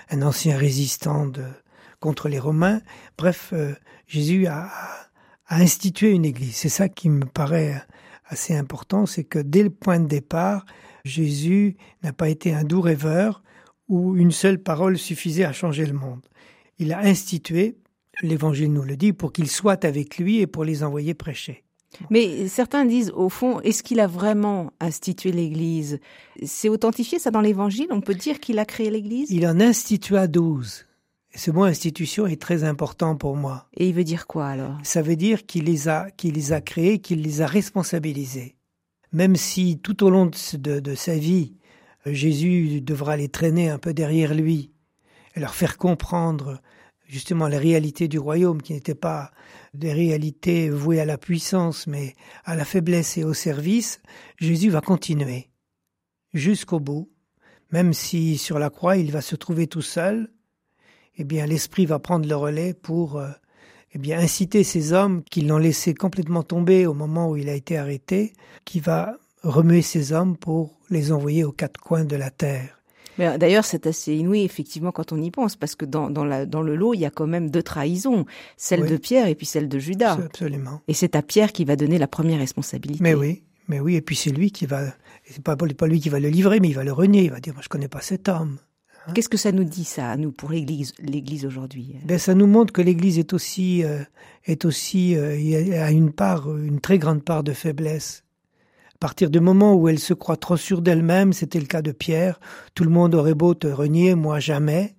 Speaker 3: un, ancien résistant de, contre les Romains. Bref, euh, Jésus a, a, institué une église. C'est ça qui me paraît assez important, c'est que dès le point de départ, Jésus n'a pas été un doux rêveur où une seule parole suffisait à changer le monde. Il a institué, l'Évangile nous le dit, pour qu'ils soient avec lui et pour les envoyer prêcher.
Speaker 2: Mais certains disent, au fond, est-ce qu'il a vraiment institué l'Église? C'est authentifié ça dans l'Évangile? On peut dire qu'il a créé l'Église?
Speaker 3: Il en institua douze. Ce mot institution est très important pour moi.
Speaker 2: Et il veut dire quoi alors?
Speaker 3: Ça veut dire qu'il les a, qu'il les a créés, qu'il les a responsabilisés. Même si tout au long de, de sa vie, Jésus devra les traîner un peu derrière lui et leur faire comprendre justement la réalité du royaume qui n'était pas des réalités vouées à la puissance mais à la faiblesse et au service, Jésus va continuer jusqu'au bout, même si sur la croix il va se trouver tout seul, eh bien l'esprit va prendre le relais pour euh, eh bien inciter ces hommes qui l'ont laissé complètement tomber au moment où il a été arrêté, qui va remuer ces hommes pour les envoyer aux quatre coins de la terre.
Speaker 2: Euh, d'ailleurs, c'est assez inouï, effectivement, quand on y pense, parce que dans, dans, la, dans le lot, il y a quand même deux trahisons, celle de Pierre et puis celle de Judas.
Speaker 3: Absolument.
Speaker 2: Et c'est à Pierre qui va donner la première responsabilité.
Speaker 3: Mais oui, mais oui, et puis c'est lui qui va, c'est pas, pas lui qui va le livrer, mais il va le renier, il va dire, moi je connais pas cet homme.
Speaker 2: Hein? Qu'est-ce que ça nous dit, ça, à nous, pour l'Église, l'Église aujourd'hui
Speaker 3: ben, Ça nous montre que l'Église est aussi, euh, est aussi euh, a une part, une très grande part de faiblesse. À partir du moment où elle se croit trop sûre d'elle-même, c'était le cas de Pierre, tout le monde aurait beau te renier, moi jamais.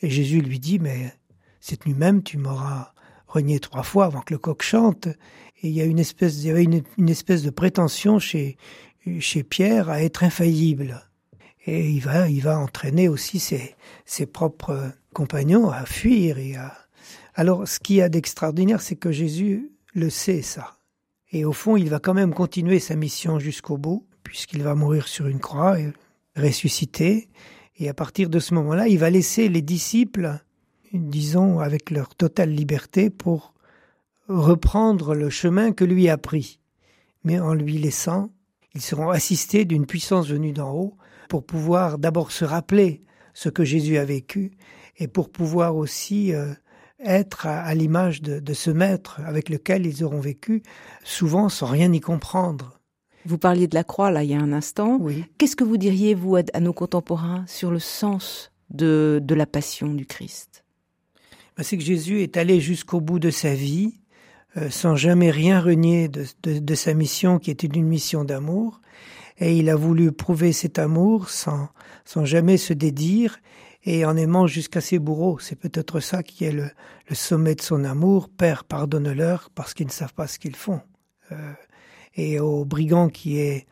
Speaker 3: Et Jésus lui dit, mais cette nuit même, tu m'auras renié trois fois avant que le coq chante. Et il y a une espèce, il y avait une, espèce de prétention chez, chez Pierre à être infaillible. Et il va, il va entraîner aussi ses, ses propres compagnons à fuir et à, alors, ce qu'il y a d'extraordinaire, c'est que Jésus le sait, ça. Et au fond, il va quand même continuer sa mission jusqu'au bout, puisqu'il va mourir sur une croix et ressusciter. Et à partir de ce moment-là, il va laisser les disciples, disons, avec leur totale liberté pour reprendre le chemin que lui a pris. Mais en lui laissant, ils seront assistés d'une puissance venue d'en haut pour pouvoir d'abord se rappeler ce que Jésus a vécu et pour pouvoir aussi euh, être à, l'image de, ce maître avec lequel ils auront vécu, souvent sans rien y comprendre.
Speaker 2: Vous parliez de la croix là il y a un instant.
Speaker 3: Oui.
Speaker 2: Qu'est-ce que vous diriez vous à, nos contemporains sur le sens de, de la passion du Christ?
Speaker 3: Ben, C'est que Jésus est allé jusqu'au bout de sa vie, euh, sans jamais rien renier de, de, sa mission qui était une mission d'amour, et il a voulu prouver cet amour sans, sans jamais se dédire, et en aimant jusqu'à ses bourreaux. C'est peut-être ça qui est le, sommet de son amour. Père, pardonne-leur parce qu'ils ne savent pas ce qu'ils font. Euh, et au brigand qui est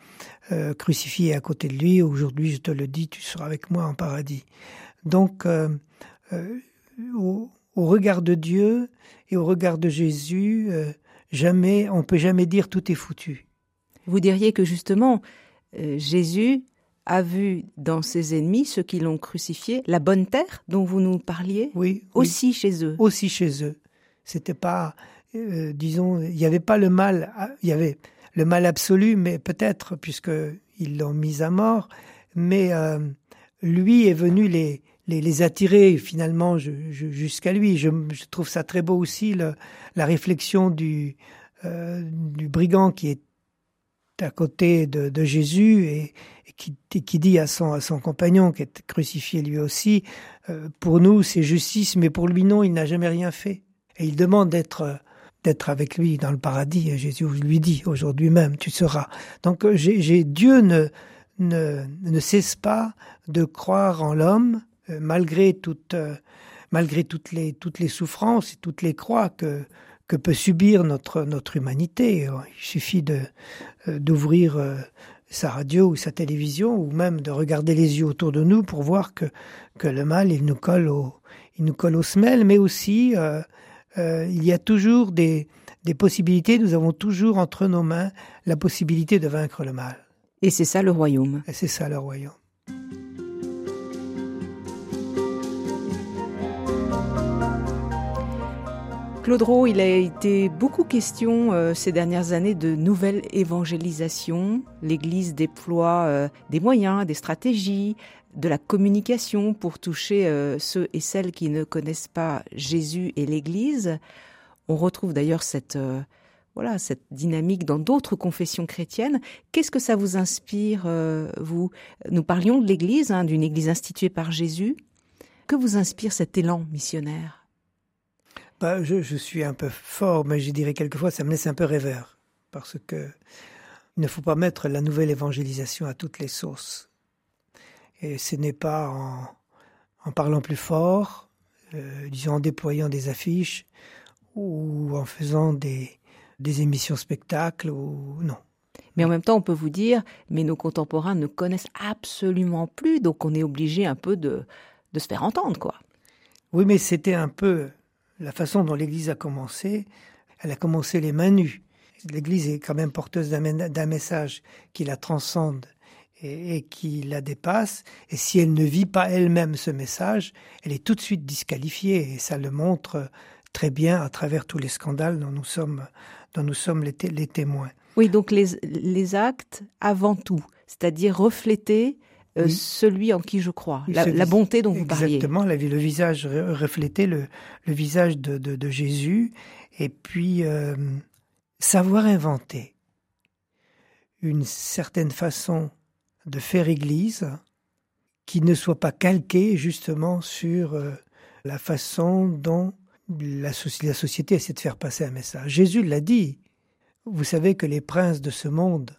Speaker 3: euh, crucifié à côté de lui, aujourd'hui je te le dis, tu seras avec moi en paradis. Donc, euh, au, regard de Dieu et au regard de Jésus, jamais, on peut jamais dire tout est foutu.
Speaker 2: Vous diriez que justement, Jésus a vu dans ses ennemis, ceux qui l'ont crucifié, la bonne terre dont vous nous parliez
Speaker 3: Oui.
Speaker 2: Aussi chez eux.
Speaker 3: Aussi chez eux. C'était pas, euh, disons, il n'y avait pas le mal, il y avait le mal absolu, mais peut-être, puisqu'ils l'ont mis à mort, mais euh, lui est venu les, les, attirer finalement jusqu'à lui. Je, trouve ça très beau aussi, la réflexion du, euh, du brigand qui est à côté de, Jésus et, qui, dit à son, à son compagnon qui est crucifié lui aussi, euh, pour nous c'est justice, mais pour lui non, il n'a jamais rien fait. Et il demande d'être d'être avec lui dans le paradis. Et Jésus lui dit aujourd'hui même, tu seras. Donc euh, Dieu ne, ne, ne cesse pas de croire en l'homme euh, malgré toute malgré toutes les toutes les souffrances et toutes les croix que que peut subir notre notre humanité. Il suffit de d'ouvrir sa radio ou sa télévision ou même de regarder les yeux autour de nous pour voir que, que le mal, il nous colle au, il nous colle aux semelles, mais aussi euh, euh, il y a toujours des, des possibilités, nous avons toujours entre nos mains la possibilité de vaincre le mal.
Speaker 2: Et c'est ça le royaume.
Speaker 3: Et c'est ça le royaume.
Speaker 2: Claude Rowe, il a été beaucoup question euh, ces dernières années de nouvelle évangélisation. L'Église déploie euh, des moyens, des stratégies, de la communication pour toucher euh, ceux et celles qui ne connaissent pas Jésus et l'Église. On retrouve d'ailleurs cette voilà cette dynamique dans d'autres confessions chrétiennes. Qu'est-ce que ça vous inspire, vous? Nous parlions de l'Église, hein, d'une Église instituée par Jésus. Que vous inspire cet élan missionnaire?
Speaker 3: Bah, je, suis un peu fort, mais je dirais quelquefois ça me laisse un peu rêveur. Parce que il ne faut pas mettre la nouvelle évangélisation à toutes les sauces. Et ce n'est pas en, parlant plus fort, euh, disons en déployant des affiches ou en faisant des, des émissions spectacles ou non.
Speaker 2: Mais en même temps, on peut vous dire, mais nos contemporains ne connaissent absolument plus, donc on est obligé un peu de, de se faire entendre, quoi.
Speaker 3: Oui, mais c'était un peu la façon dont l'Église a commencé, elle a commencé les mains nues. L'Église est quand même porteuse d'un message qui la transcende et, qui la dépasse. Et si elle ne vit pas elle-même ce message, elle est tout de suite disqualifiée. Et ça le montre très bien à travers tous les scandales dont nous sommes, dont nous sommes les, témoins.
Speaker 2: Oui, donc les, les actes avant tout, c'est-à-dire refléter euh, celui en qui je crois, la, bonté dont vous
Speaker 3: parliez. Exactement, le visage refléter le, le visage de, de, Jésus, et puis euh, savoir inventer une certaine façon de faire Église qui ne soit pas calquée justement sur euh, la façon dont la, la société essaie de faire passer un message. Jésus l'a dit. Vous savez que les princes de ce monde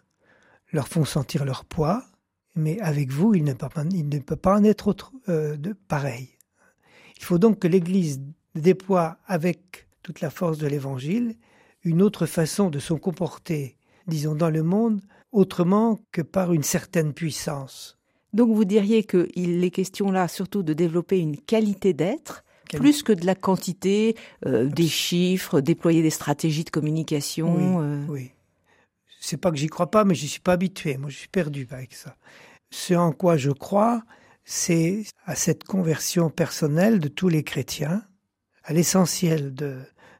Speaker 3: leur font sentir leur poids, mais avec vous, il ne peut pas, il ne peut pas en être autre, euh, de pareil. Il faut donc que l'Église déploie avec toute la force de l'Évangile une autre façon de se comporter, disons, dans le monde, autrement que par une certaine puissance.
Speaker 2: Donc vous diriez qu'il est question là surtout de développer une qualité d'être, plus que de la quantité, euh, des chiffres, déployer des stratégies de communication.
Speaker 3: Oui, euh. oui. C'est pas que j'y crois pas, mais je suis pas habitué. Moi, je suis perdu avec ça. Ce en quoi je crois, c'est à cette conversion personnelle de tous les chrétiens, à l'essentiel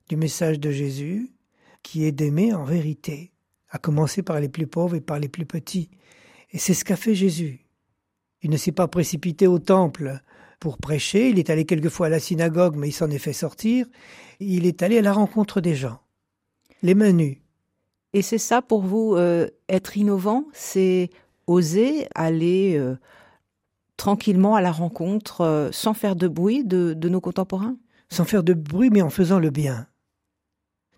Speaker 3: du message de Jésus, qui est d'aimer en vérité, à commencer par les plus pauvres et par les plus petits. Et c'est ce qu'a fait Jésus. Il ne s'est pas précipité au temple pour prêcher, il est allé quelquefois à la synagogue, mais il s'en est fait sortir. Il est allé à la rencontre des gens, les mains nues.
Speaker 2: Et c'est ça pour vous, euh, être innovant, c'est oser aller euh, tranquillement à la rencontre euh, sans faire de bruit de, nos contemporains?
Speaker 3: Sans faire de bruit, mais en faisant le bien.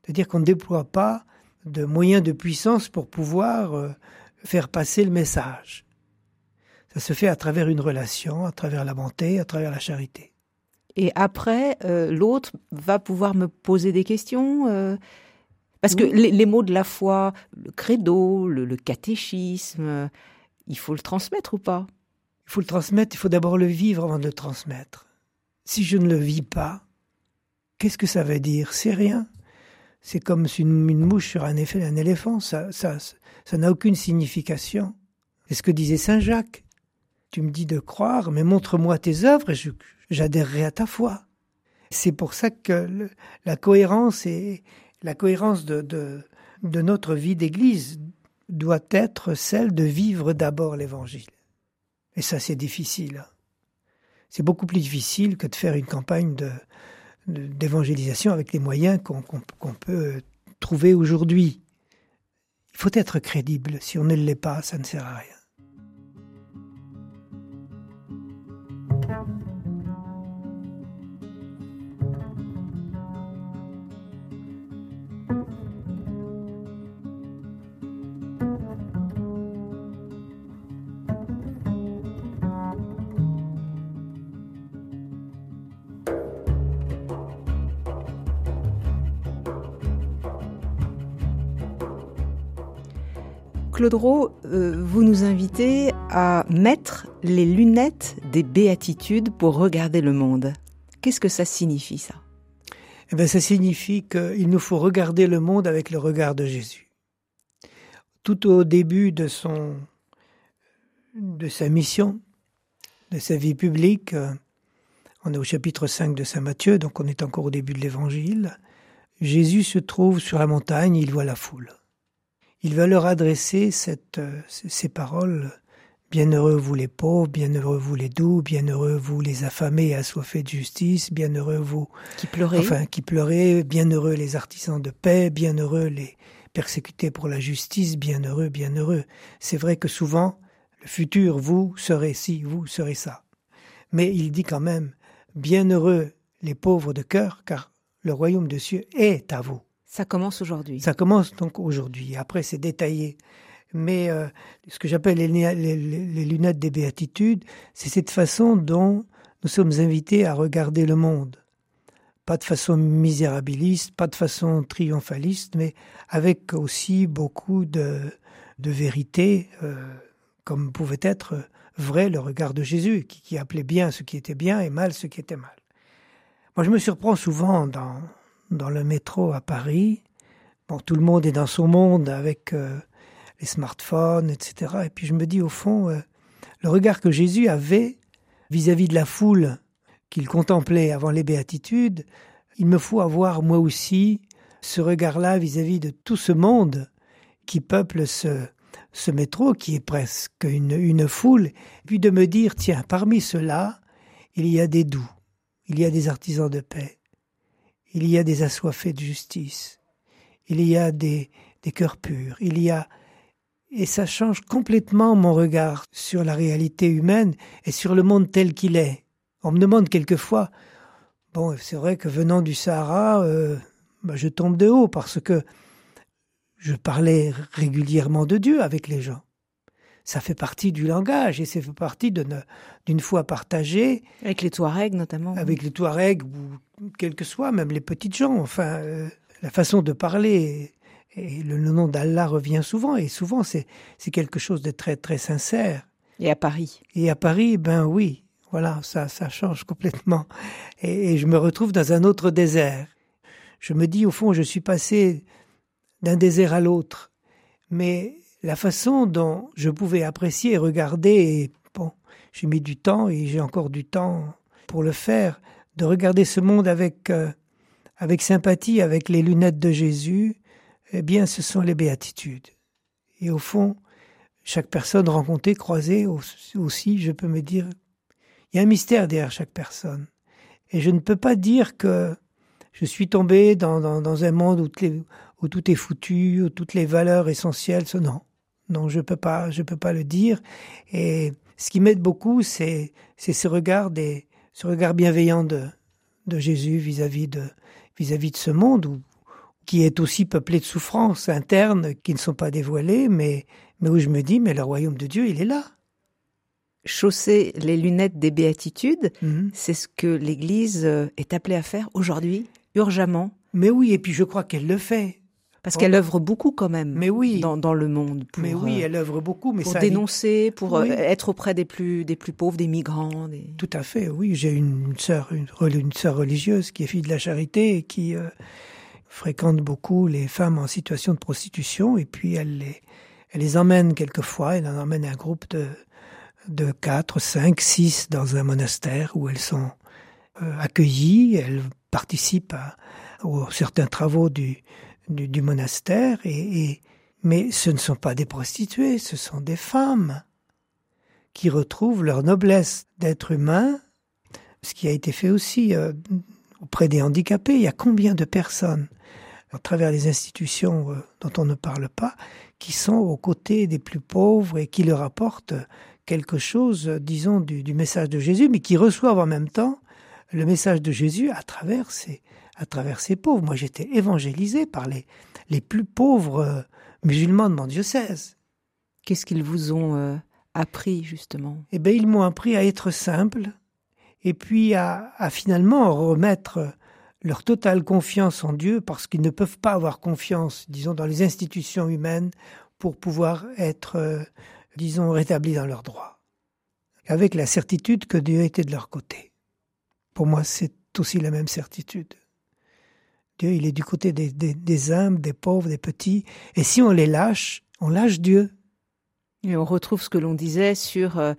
Speaker 3: C'est-à-dire qu'on ne déploie pas de moyens de puissance pour pouvoir euh, faire passer le message. Ça se fait à travers une relation, à travers la bonté, à travers la charité.
Speaker 2: Et après, l'autre va pouvoir me poser des questions parce que les, mots de la foi, le credo, le catéchisme, il faut le transmettre ou pas?
Speaker 3: Il faut le transmettre, il faut d'abord le vivre avant de le transmettre. Si je ne le vis pas, qu'est-ce que ça veut dire? C'est rien. C'est comme une, mouche sur un, effet, un éléphant, ça ça, ça n'a aucune signification. C'est ce que disait Saint Jacques. Tu me dis de croire, mais montre-moi tes œuvres et j'adhérerai à ta foi. C'est pour ça que la cohérence et la cohérence de, de notre vie d'Église doit être celle de vivre d'abord l'Évangile. Et ça, c'est difficile. C'est beaucoup plus difficile que de faire une campagne d'évangélisation avec les moyens qu'on peut trouver aujourd'hui. Il faut être crédible. Si on ne l'est pas, ça ne sert à rien.
Speaker 2: Claude euh, vous nous invitez à mettre les lunettes des béatitudes pour regarder le monde. Qu'est-ce que ça signifie ça?
Speaker 3: Eh bien, ça signifie qu'il nous faut regarder le monde avec le regard de Jésus. Tout au début de son, de sa mission, de sa vie publique, euh, on est au chapitre 5 de Saint Matthieu, donc on est encore au début de l'Évangile. Jésus se trouve sur la montagne, il voit la foule. Il va leur adresser cette, euh, ces paroles Bienheureux vous les pauvres, bienheureux vous les doux, bienheureux vous les affamés et assoiffés de justice, bienheureux vous
Speaker 2: qui pleurez,
Speaker 3: enfin qui pleurez, bienheureux les artisans de paix, bienheureux les persécutés pour la justice, bienheureux, bienheureux. C'est vrai que souvent le futur vous serez ci, vous serez ça. Mais il dit quand même bienheureux les pauvres de cœur, car le royaume de cieux est à vous.
Speaker 2: Ça commence aujourd'hui.
Speaker 3: Ça commence donc aujourd'hui. Après, c'est détaillé mais euh, ce que j'appelle les, lunettes des béatitudes, c'est cette façon dont nous sommes invités à regarder le monde. Pas de façon misérabiliste, pas de façon triomphaliste, mais avec aussi beaucoup de, vérité, euh, comme pouvait être vrai le regard de Jésus, qui, qui, appelait bien ce qui était bien et mal ce qui était mal. Moi, je me surprends souvent dans, dans le métro à Paris. Bon, tout le monde est dans son monde avec euh, les smartphones, etc. Et puis je me dis au fond, euh, le regard que Jésus avait vis-à-vis de la foule qu'il contemplait avant les béatitudes, il me faut avoir moi aussi ce regard-là vis-à-vis de tout ce monde qui peuple ce, métro, qui est presque une, une foule, puis de me dire, tiens, parmi ceux-là, il y a des doux, il y a des artisans de paix, il y a des assoiffés de justice, il y a des, des cœurs purs, il y a et ça change complètement mon regard sur la réalité humaine et sur le monde tel qu'il est. On me demande quelquefois, bon, c'est vrai que venant du Sahara, euh, bah, je tombe de haut parce que je parlais régulièrement de Dieu avec les gens. Ça fait partie du langage et ça fait partie d'une foi partagée.
Speaker 2: Avec les Touaregs notamment.
Speaker 3: Avec les Touaregs ou quels que soient, même les petites gens. Enfin, euh, la façon de parler et le, nom d'Allah revient souvent, et souvent c'est, c'est quelque chose de très très sincère.
Speaker 2: Et à Paris
Speaker 3: Et à Paris, ben oui, voilà, ça, ça change complètement. Et, je me retrouve dans un autre désert. Je me dis, au fond, je suis passé d'un désert à l'autre. Mais la façon dont je pouvais apprécier et regarder, bon, j'ai mis du temps et j'ai encore du temps pour le faire, de regarder ce monde avec, euh, avec sympathie, avec les lunettes de Jésus, eh bien, ce sont les béatitudes. Et au fond, chaque personne rencontrée, croisée aussi, je peux me dire, il y a un mystère derrière chaque personne. Et je ne peux pas dire que je suis tombé dans, un monde où, où, tout est foutu, où toutes les valeurs essentielles sont... Non, non, je peux pas, je peux pas le dire. Et ce qui m'aide beaucoup, c'est, c'est ce regard des, ce regard bienveillant de, de Jésus vis-à-vis de, vis-à-vis de ce monde où qui est aussi peuplé de souffrances internes qui ne sont pas dévoilées, mais, mais où je me dis, mais le royaume de Dieu, il est là.
Speaker 2: Chausser les lunettes des béatitudes, mhm. c'est ce que l'Église est appelée à faire aujourd'hui, urgemment.
Speaker 3: Mais oui, et puis je crois qu'elle le fait.
Speaker 2: Parce qu'elle œuvre beaucoup quand même mais oui. dans, dans le monde.
Speaker 3: Pour, mais oui, euh, elle œuvre beaucoup. Mais
Speaker 2: pour dénoncer, pour euh, être auprès des plus, des plus pauvres, des migrants.
Speaker 3: Tout à fait, oui. J'ai une sœur, une, une sœur religieuse qui est fille de la charité et qui, fréquente beaucoup les femmes en situation de prostitution et puis elle les, elle les emmène quelquefois, elle en emmène un groupe de, de 4, 5, 6 dans un monastère où elles sont euh, accueillies, elles participent à, aux certains travaux du, du, monastère et, mais ce ne sont pas des prostituées, ce sont des femmes qui retrouvent leur noblesse d'être humain, ce qui a été fait aussi euh, auprès des handicapés. Il y a combien de personnes à travers les institutions euh, dont on ne parle pas, qui sont aux côtés des plus pauvres et qui leur apportent quelque chose, disons, du, message de Jésus, mais qui reçoivent en même temps le message de Jésus à travers ces, à travers ces pauvres. Moi, j'étais évangélisé par les, les plus pauvres euh, musulmans de mon diocèse.
Speaker 2: Qu'est-ce qu'ils vous ont euh, appris, justement?
Speaker 3: Eh bien, ils m'ont appris à être simple et puis à, à finalement remettre leur totale confiance en Dieu parce qu'ils ne peuvent pas avoir confiance, disons, dans les institutions humaines pour pouvoir être, euh, disons, rétablis dans leurs droits. Avec la certitude que Dieu était de leur côté. Pour moi, c'est aussi la même certitude. Dieu, il est du côté des, des, des humbles, des pauvres, des petits. Et si on les lâche, on lâche Dieu.
Speaker 2: Et on retrouve ce que l'on disait sur euh,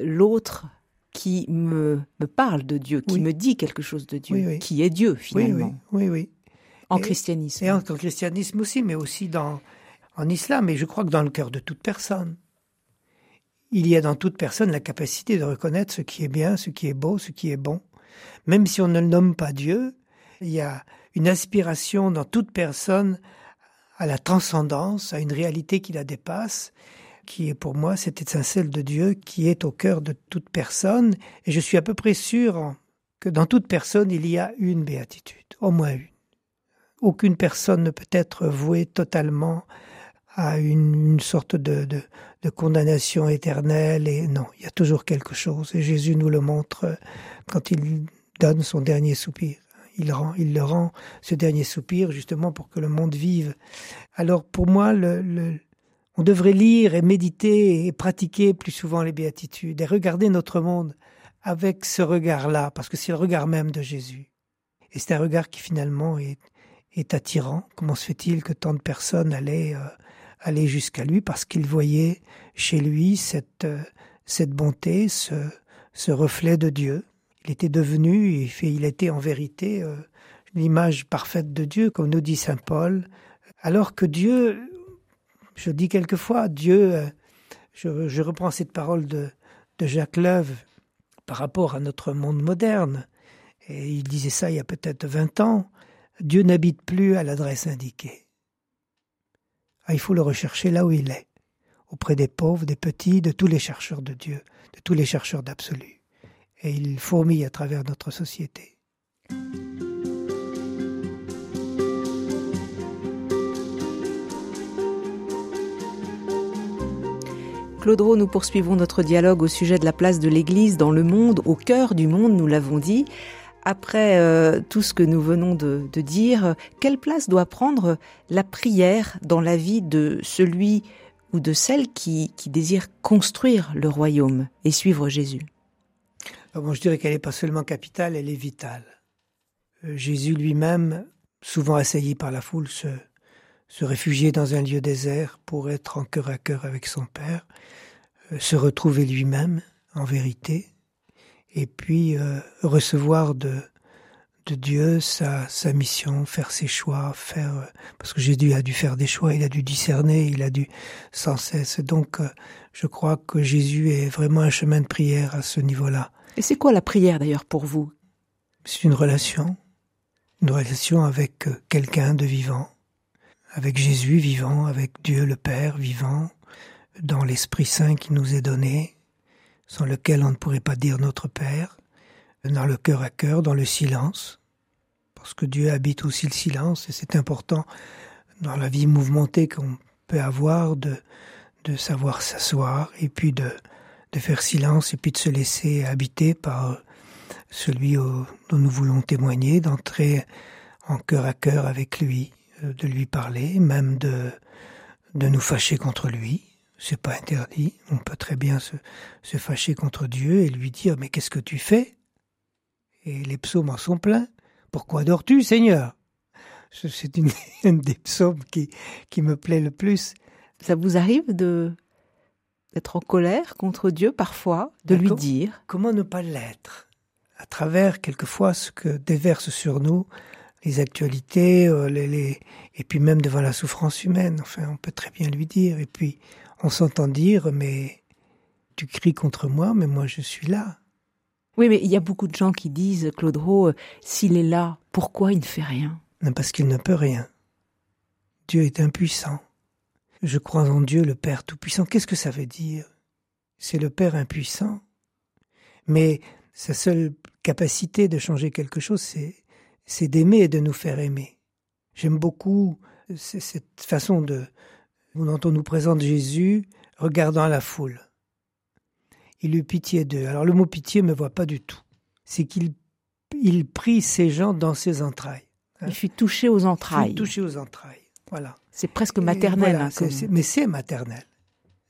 Speaker 2: l'autre qui me, me parle de Dieu, qui me dit quelque chose de Dieu, qui est Dieu finalement.
Speaker 3: Oui, oui, oui.
Speaker 2: En christianisme.
Speaker 3: Et en, christianisme aussi, mais aussi dans, en islam. Et je crois que dans le cœur de toute personne, il y a dans toute personne la capacité de reconnaître ce qui est bien, ce qui est beau, ce qui est bon. Même si on ne le nomme pas Dieu, il y a une aspiration dans toute personne à la transcendance, à une réalité qui la dépasse, qui est pour moi cette étincelle de Dieu qui est au cœur de toute personne. Et je suis à peu près sûr que dans toute personne, il y a une béatitude, au moins une. Aucune personne ne peut être vouée totalement à une, sorte de, de, condamnation éternelle. Et non, il y a toujours quelque chose. Et Jésus nous le montre quand il donne son dernier soupir. Il, rend, il le rend, ce dernier soupir, justement pour que le monde vive. Alors pour moi, le, on devrait lire et méditer et pratiquer plus souvent les béatitudes et regarder notre monde avec ce regard-là, parce que c'est le regard même de Jésus. Et c'est un regard qui finalement est, attirant. Comment se fait-il que tant de personnes allaient, euh, aller jusqu'à lui parce qu'ils voyaient chez lui cette, euh, cette bonté, ce reflet de Dieu? Il était devenu, il, était en vérité euh, l'image parfaite de Dieu, comme nous dit Saint Paul, alors que Dieu, je dis quelquefois, Dieu, euh, je, reprends cette parole de, de Jacques Leuve par rapport à notre monde moderne, et il disait ça il y a peut-être 20 ans, Dieu n'habite plus à l'adresse indiquée. Ah, il faut le rechercher là où il est, auprès des pauvres, des petits, de tous les chercheurs de Dieu, de tous les chercheurs d'absolu et il fourmille à travers notre société.
Speaker 2: Claude nous poursuivons notre dialogue au sujet de la place de l'Église dans le monde, au cœur du monde, nous l'avons dit. Après euh, tout ce que nous venons de, dire, quelle place doit prendre la prière dans la vie de celui ou de celle qui désire construire le royaume et suivre Jésus?
Speaker 3: Je dirais qu'elle n'est pas seulement capitale, elle est vitale. Euh, Jésus lui-même, souvent assailli par la foule, se, se réfugiait dans un lieu désert pour être en cœur à cœur avec son Père, euh, se retrouver lui-même, en vérité, et puis euh, recevoir de, de Dieu sa, sa mission, faire ses choix, faire parce que Jésus a dû faire des choix, il a dû discerner, il a dû sans cesse. Donc, je crois que Jésus est vraiment un chemin de prière à ce niveau-là.
Speaker 2: Et c'est quoi la prière d'ailleurs pour vous?
Speaker 3: C'est une relation, une relation avec euh, quelqu'un de vivant, avec Jésus vivant, avec Dieu le Père vivant, dans l'Esprit Saint qui nous est donné, sans lequel on ne pourrait pas dire notre Père, dans le cœur à cœur, dans le silence, parce que Dieu habite aussi le silence, et c'est important dans la vie mouvementée qu'on peut avoir de, de savoir s'asseoir et puis de, de faire silence et puis de se laisser habiter par celui dont nous voulons témoigner, d'entrer en cœur à cœur avec lui, euh, de lui parler, même de, de nous fâcher contre lui. C'est pas interdit. On peut très bien se, se fâcher contre Dieu et lui dire mais qu'est-ce que tu fais? Et les psaumes en sont pleins. Pourquoi dors-tu, Seigneur? C'est une, une, des psaumes qui, qui me plaît le plus.
Speaker 2: Ça vous arrive de d'être en colère contre Dieu parfois, de lui dire.
Speaker 3: Comment ne pas l'être? À travers quelquefois ce que déverse sur nous les actualités, euh, les, et puis même devant la souffrance humaine. Enfin, on peut très bien lui dire. Et puis, on s'entend dire, mais tu cries contre moi, mais moi je suis là.
Speaker 2: Oui, mais il y a beaucoup de gens qui disent, Claude Rowe, s'il est là, pourquoi il ne fait rien?
Speaker 3: Parce qu'il ne peut rien. Dieu est impuissant. Je crois en Dieu le Père Tout-Puissant. Qu'est-ce que ça veut dire? C'est le Père impuissant. Mais sa seule capacité de changer quelque chose, c'est, c'est d'aimer et de nous faire aimer. J'aime beaucoup cette façon de, dont on nous présente Jésus regardant la foule. Il eut pitié d'eux. Alors le mot pitié ne me voit pas du tout. C'est qu'il il prit ces gens dans ses entrailles.
Speaker 2: Il fut touché aux entrailles. Il fut
Speaker 3: touché aux entrailles. Voilà.
Speaker 2: C'est presque maternel. Hein,
Speaker 3: mais c'est maternel.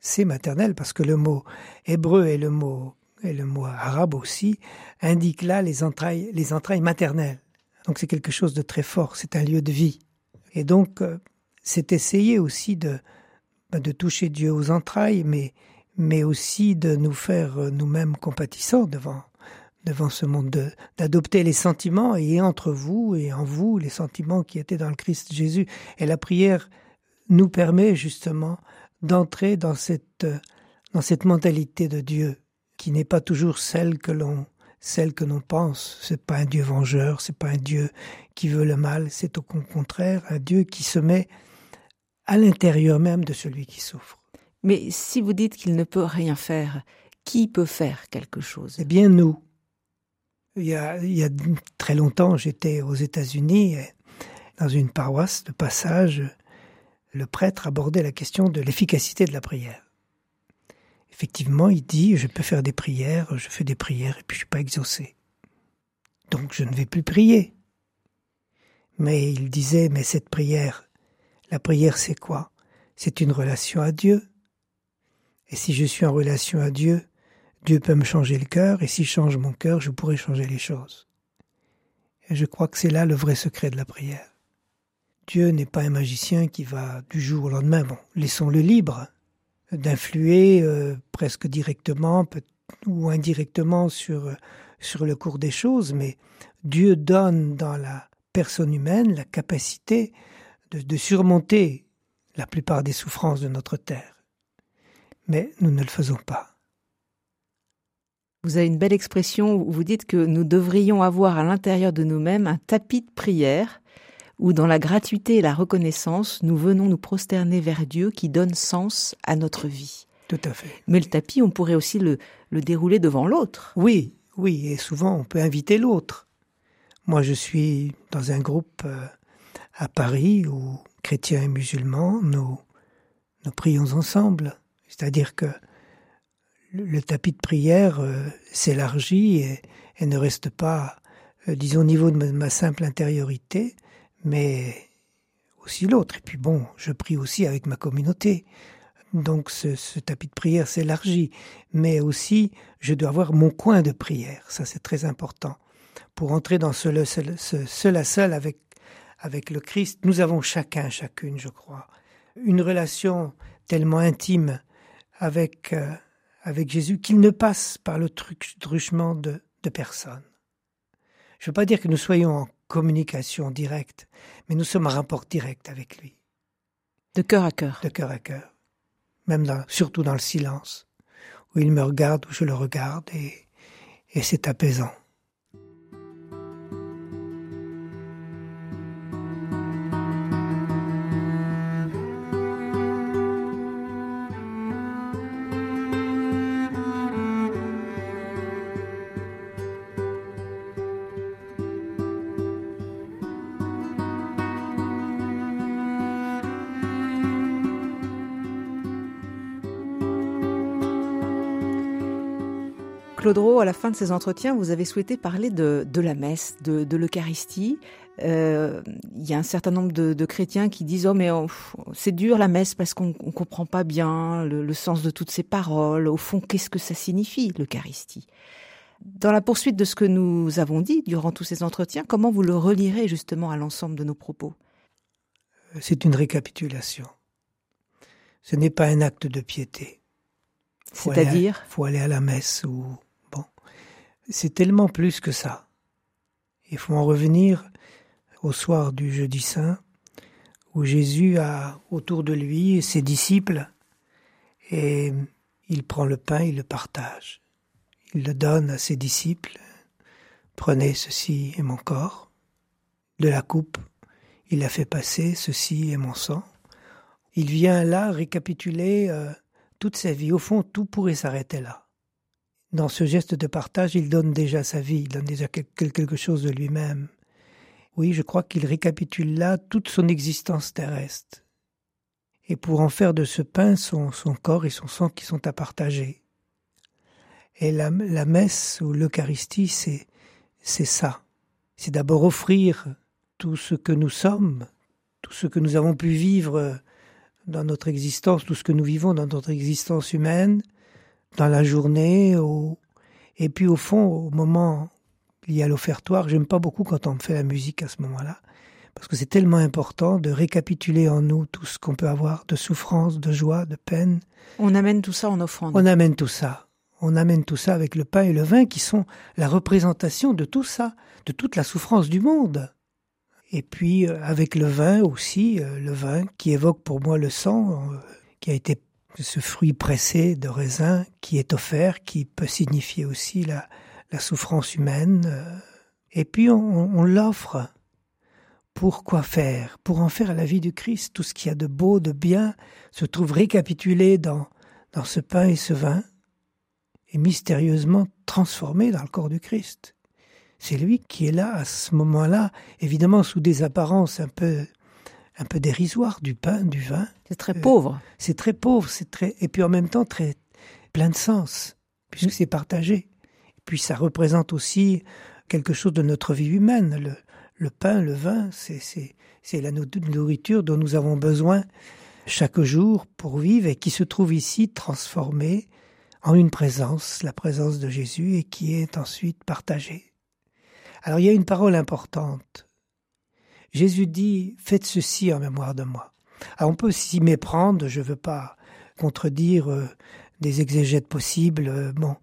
Speaker 3: C'est maternel parce que le mot hébreu et le mot et le mot arabe aussi indiquent là les entrailles, les entrailles maternelles. Donc c'est quelque chose de très fort. C'est un lieu de vie. Et donc euh, c'est essayer aussi de bah, de toucher Dieu aux entrailles, mais mais aussi de nous faire euh, nous-mêmes compatissants devant devant ce monde, d'adopter les sentiments et entre vous et en vous les sentiments qui étaient dans le Christ Jésus. Et la prière nous permet justement d'entrer dans cette, dans cette mentalité de Dieu qui n'est pas toujours celle que l'on celle que l'on pense. C'est pas un Dieu vengeur, c'est pas un Dieu qui veut le mal, c'est au contraire un Dieu qui se met à l'intérieur même de celui qui souffre.
Speaker 2: Mais si vous dites qu'il ne peut rien faire, qui peut faire quelque chose?
Speaker 3: Eh bien, nous. Il y a, très longtemps, j'étais aux États-Unis, dans une paroisse de passage, le prêtre abordait la question de l'efficacité de la prière. Effectivement, il dit, je peux faire des prières, je fais des prières et puis je suis pas exaucé. Donc je ne vais plus prier. Mais il disait, mais cette prière, la prière c'est quoi? C'est une relation à Dieu. Et si je suis en relation à Dieu, Dieu peut me changer le cœur, et s'il change mon cœur, je pourrai changer les choses. Et je crois que c'est là le vrai secret de la prière. Dieu n'est pas un magicien qui va du jour au lendemain, bon, laissons-le libre d'influer euh, presque directement ou indirectement sur, sur le cours des choses, mais Dieu donne dans la personne humaine la capacité de, de surmonter la plupart des souffrances de notre terre. Mais nous ne le faisons pas.
Speaker 2: Vous avez une belle expression où vous dites que nous devrions avoir à l'intérieur de nous-mêmes un tapis de prière où dans la gratuité et la reconnaissance, nous venons nous prosterner vers Dieu qui donne sens à notre vie.
Speaker 3: Tout à fait.
Speaker 2: Mais le tapis, on pourrait aussi le, le dérouler devant l'autre.
Speaker 3: Oui, oui, et souvent on peut inviter l'autre. Moi, je suis dans un groupe euh, à Paris où chrétiens et musulmans, nous, nous prions ensemble. C'est-à-dire que le tapis de prière euh, s'élargit et, ne reste pas, euh, disons, au niveau de ma, simple intériorité, mais aussi l'autre. Et puis bon, je prie aussi avec ma communauté. Donc ce, tapis de prière s'élargit. Mais aussi, je dois avoir mon coin de prière. Ça, c'est très important. Pour entrer dans ce, seul à seul avec, avec le Christ, nous avons chacun, chacune, je crois, une relation tellement intime avec, euh, avec Jésus qu'il ne passe par le truchement de, de personne. Je ne veux pas dire que nous soyons en communication directe, mais nous sommes en rapport direct avec lui.
Speaker 2: De cœur à cœur.
Speaker 3: De cœur à cœur. Même dans, surtout dans le silence, où il me regarde, où je le regarde, et, et c'est apaisant.
Speaker 2: À la fin de ces entretiens, vous avez souhaité parler de, la messe, de, l'Eucharistie. Euh, il y a un certain nombre de, chrétiens qui disent oh mais oh, c'est dur la messe parce qu'on ne comprend pas bien le, sens de toutes ces paroles. Au fond, qu'est-ce que ça signifie l'Eucharistie? Dans la poursuite de ce que nous avons dit durant tous ces entretiens, comment vous le relirez justement à l'ensemble de nos propos?
Speaker 3: C'est une récapitulation. Ce n'est pas un acte de piété.
Speaker 2: C'est-à-dire?
Speaker 3: Il faut aller à la messe ou c'est tellement plus que ça. Il faut en revenir au soir du jeudi saint, où Jésus a autour de lui ses disciples, et il prend le pain, il le partage. Il le donne à ses disciples. Prenez, ceci est mon corps. De la coupe, il a fait passer, ceci est mon sang. Il vient là récapituler euh, toute sa vie. Au fond, tout pourrait s'arrêter là dans ce geste de partage, il donne déjà sa vie, il donne déjà quelque chose de lui-même. Oui, je crois qu'il récapitule là toute son existence terrestre. Et pour en faire de ce pain son, corps et son sang qui sont à partager. Et la, messe ou l'Eucharistie, c'est ça. C'est d'abord offrir tout ce que nous sommes, tout ce que nous avons pu vivre dans notre existence, tout ce que nous vivons dans notre existence humaine, dans la journée, au... et puis au fond, au moment lié à l'offertoire, j'aime pas beaucoup quand on me fait la musique à ce moment-là, parce que c'est tellement important de récapituler en nous tout ce qu'on peut avoir de souffrance, de joie, de peine.
Speaker 2: On amène tout ça en offrande.
Speaker 3: On amène tout ça. on amène tout ça avec le pain et le vin qui sont la représentation de tout ça, de toute la souffrance du monde. Et puis euh, avec le vin aussi, euh, le vin qui évoque pour moi le sang, euh, qui a été ce fruit pressé de raisin qui est offert, qui peut signifier aussi la, souffrance humaine. Et puis on, on l'offre. Pour quoi faire? Pour en faire la vie du Christ. Tout ce qu'il y a de beau, de bien, se trouve récapitulé dans, dans ce pain et ce vin, et mystérieusement transformé dans le corps du Christ. C'est lui qui est là à ce moment-là, évidemment sous des apparences un peu un peu dérisoires du pain, du vin.
Speaker 2: C'est très pauvre.
Speaker 3: Euh, c'est très pauvre, c'est très et puis en même temps très plein de sens puisque c'est partagé. Et puis ça représente aussi quelque chose de notre vie humaine. Le, le pain, le vin, c'est c'est c'est la nourriture dont nous avons besoin chaque jour pour vivre et qui se trouve ici transformée en une présence, la présence de Jésus, et qui est ensuite partagée. Alors il y a une parole importante. Jésus dit Faites ceci en mémoire de moi. Alors on peut s'y méprendre, je ne veux pas contredire euh, des exégètes possibles, euh, bon,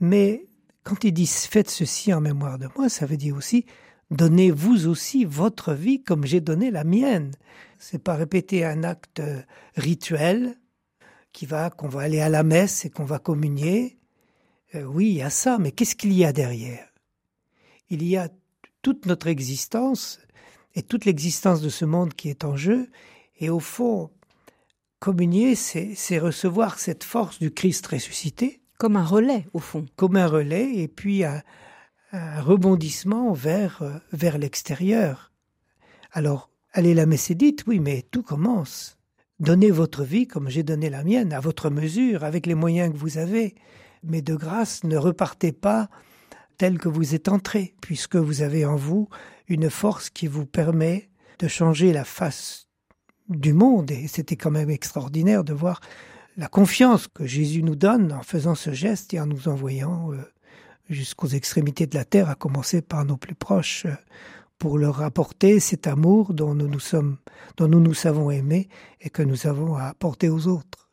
Speaker 3: mais quand il dit Faites ceci en mémoire de moi, ça veut dire aussi Donnez vous aussi votre vie comme j'ai donné la mienne. C'est pas répéter un acte euh, rituel qui va qu'on va aller à la messe et qu'on va communier. oui, il y a ça, mais qu'est-ce qu'il y a derrière? Il y a toute notre existence et toute l'existence de ce monde qui est en jeu. Et au fond, communier, c'est recevoir cette force du Christ ressuscité.
Speaker 2: Comme un relais, au fond.
Speaker 3: Comme un relais, et puis un, rebondissement vers, vers l'extérieur. Alors, allez la messe dite, oui, mais tout commence. Donnez votre vie comme j'ai donné la mienne, à votre mesure, avec les moyens que vous avez. Mais de grâce, ne repartez pas tel que vous êtes entré, puisque vous avez en vous une force qui vous permet de changer la face du monde. Et c'était quand même extraordinaire de voir la confiance que Jésus nous donne en faisant ce geste et en nous envoyant euh, jusqu'aux extrémités de la terre, à commencer par nos plus proches, euh, pour leur apporter cet amour dont nous nous sommes, dont nous nous savons aimer et que nous avons à apporter aux autres.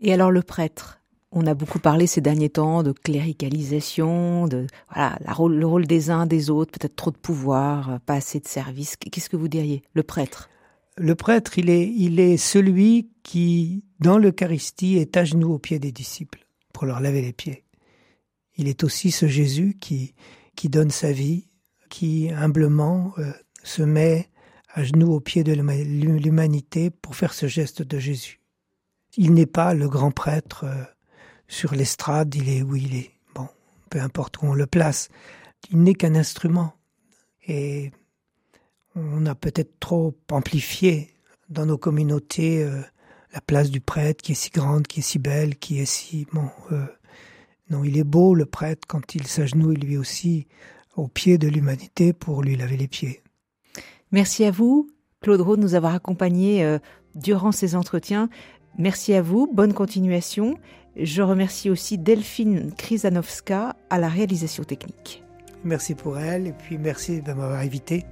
Speaker 2: Et alors le prêtre, on a beaucoup parlé ces derniers temps de cléricalisation, de voilà, le rôle des uns des autres, peut-être trop de pouvoir, euh, pas assez de service. Qu'est-ce que vous diriez? Le prêtre?
Speaker 3: Le prêtre, il est, il est celui qui, dans l'Eucharistie, est à genoux aux pieds des disciples pour leur laver les pieds. Il est aussi ce Jésus qui, qui donne sa vie, qui humblement euh, se met à genoux aux pieds de l'humanité pour faire ce geste de Jésus. Il n'est pas le grand prêtre euh, sur l'estrade, il est où il est. Bon, peu importe où on le place, il n'est qu'un instrument. Et on a peut-être trop amplifié dans nos communautés euh, la place du prêtre qui est si grande, qui est si belle, qui est si... Bon, euh, non, il est beau le prêtre quand il s'agenouille lui aussi au pied de l'humanité pour lui laver les pieds.
Speaker 2: Merci à vous, Claude Rowe, de nous avoir accompagnés euh, durant ces entretiens. Merci à vous, bonne continuation je remercie aussi Delphine Krizanovska à la réalisation technique.
Speaker 3: Merci pour elle et puis merci de m'avoir invité.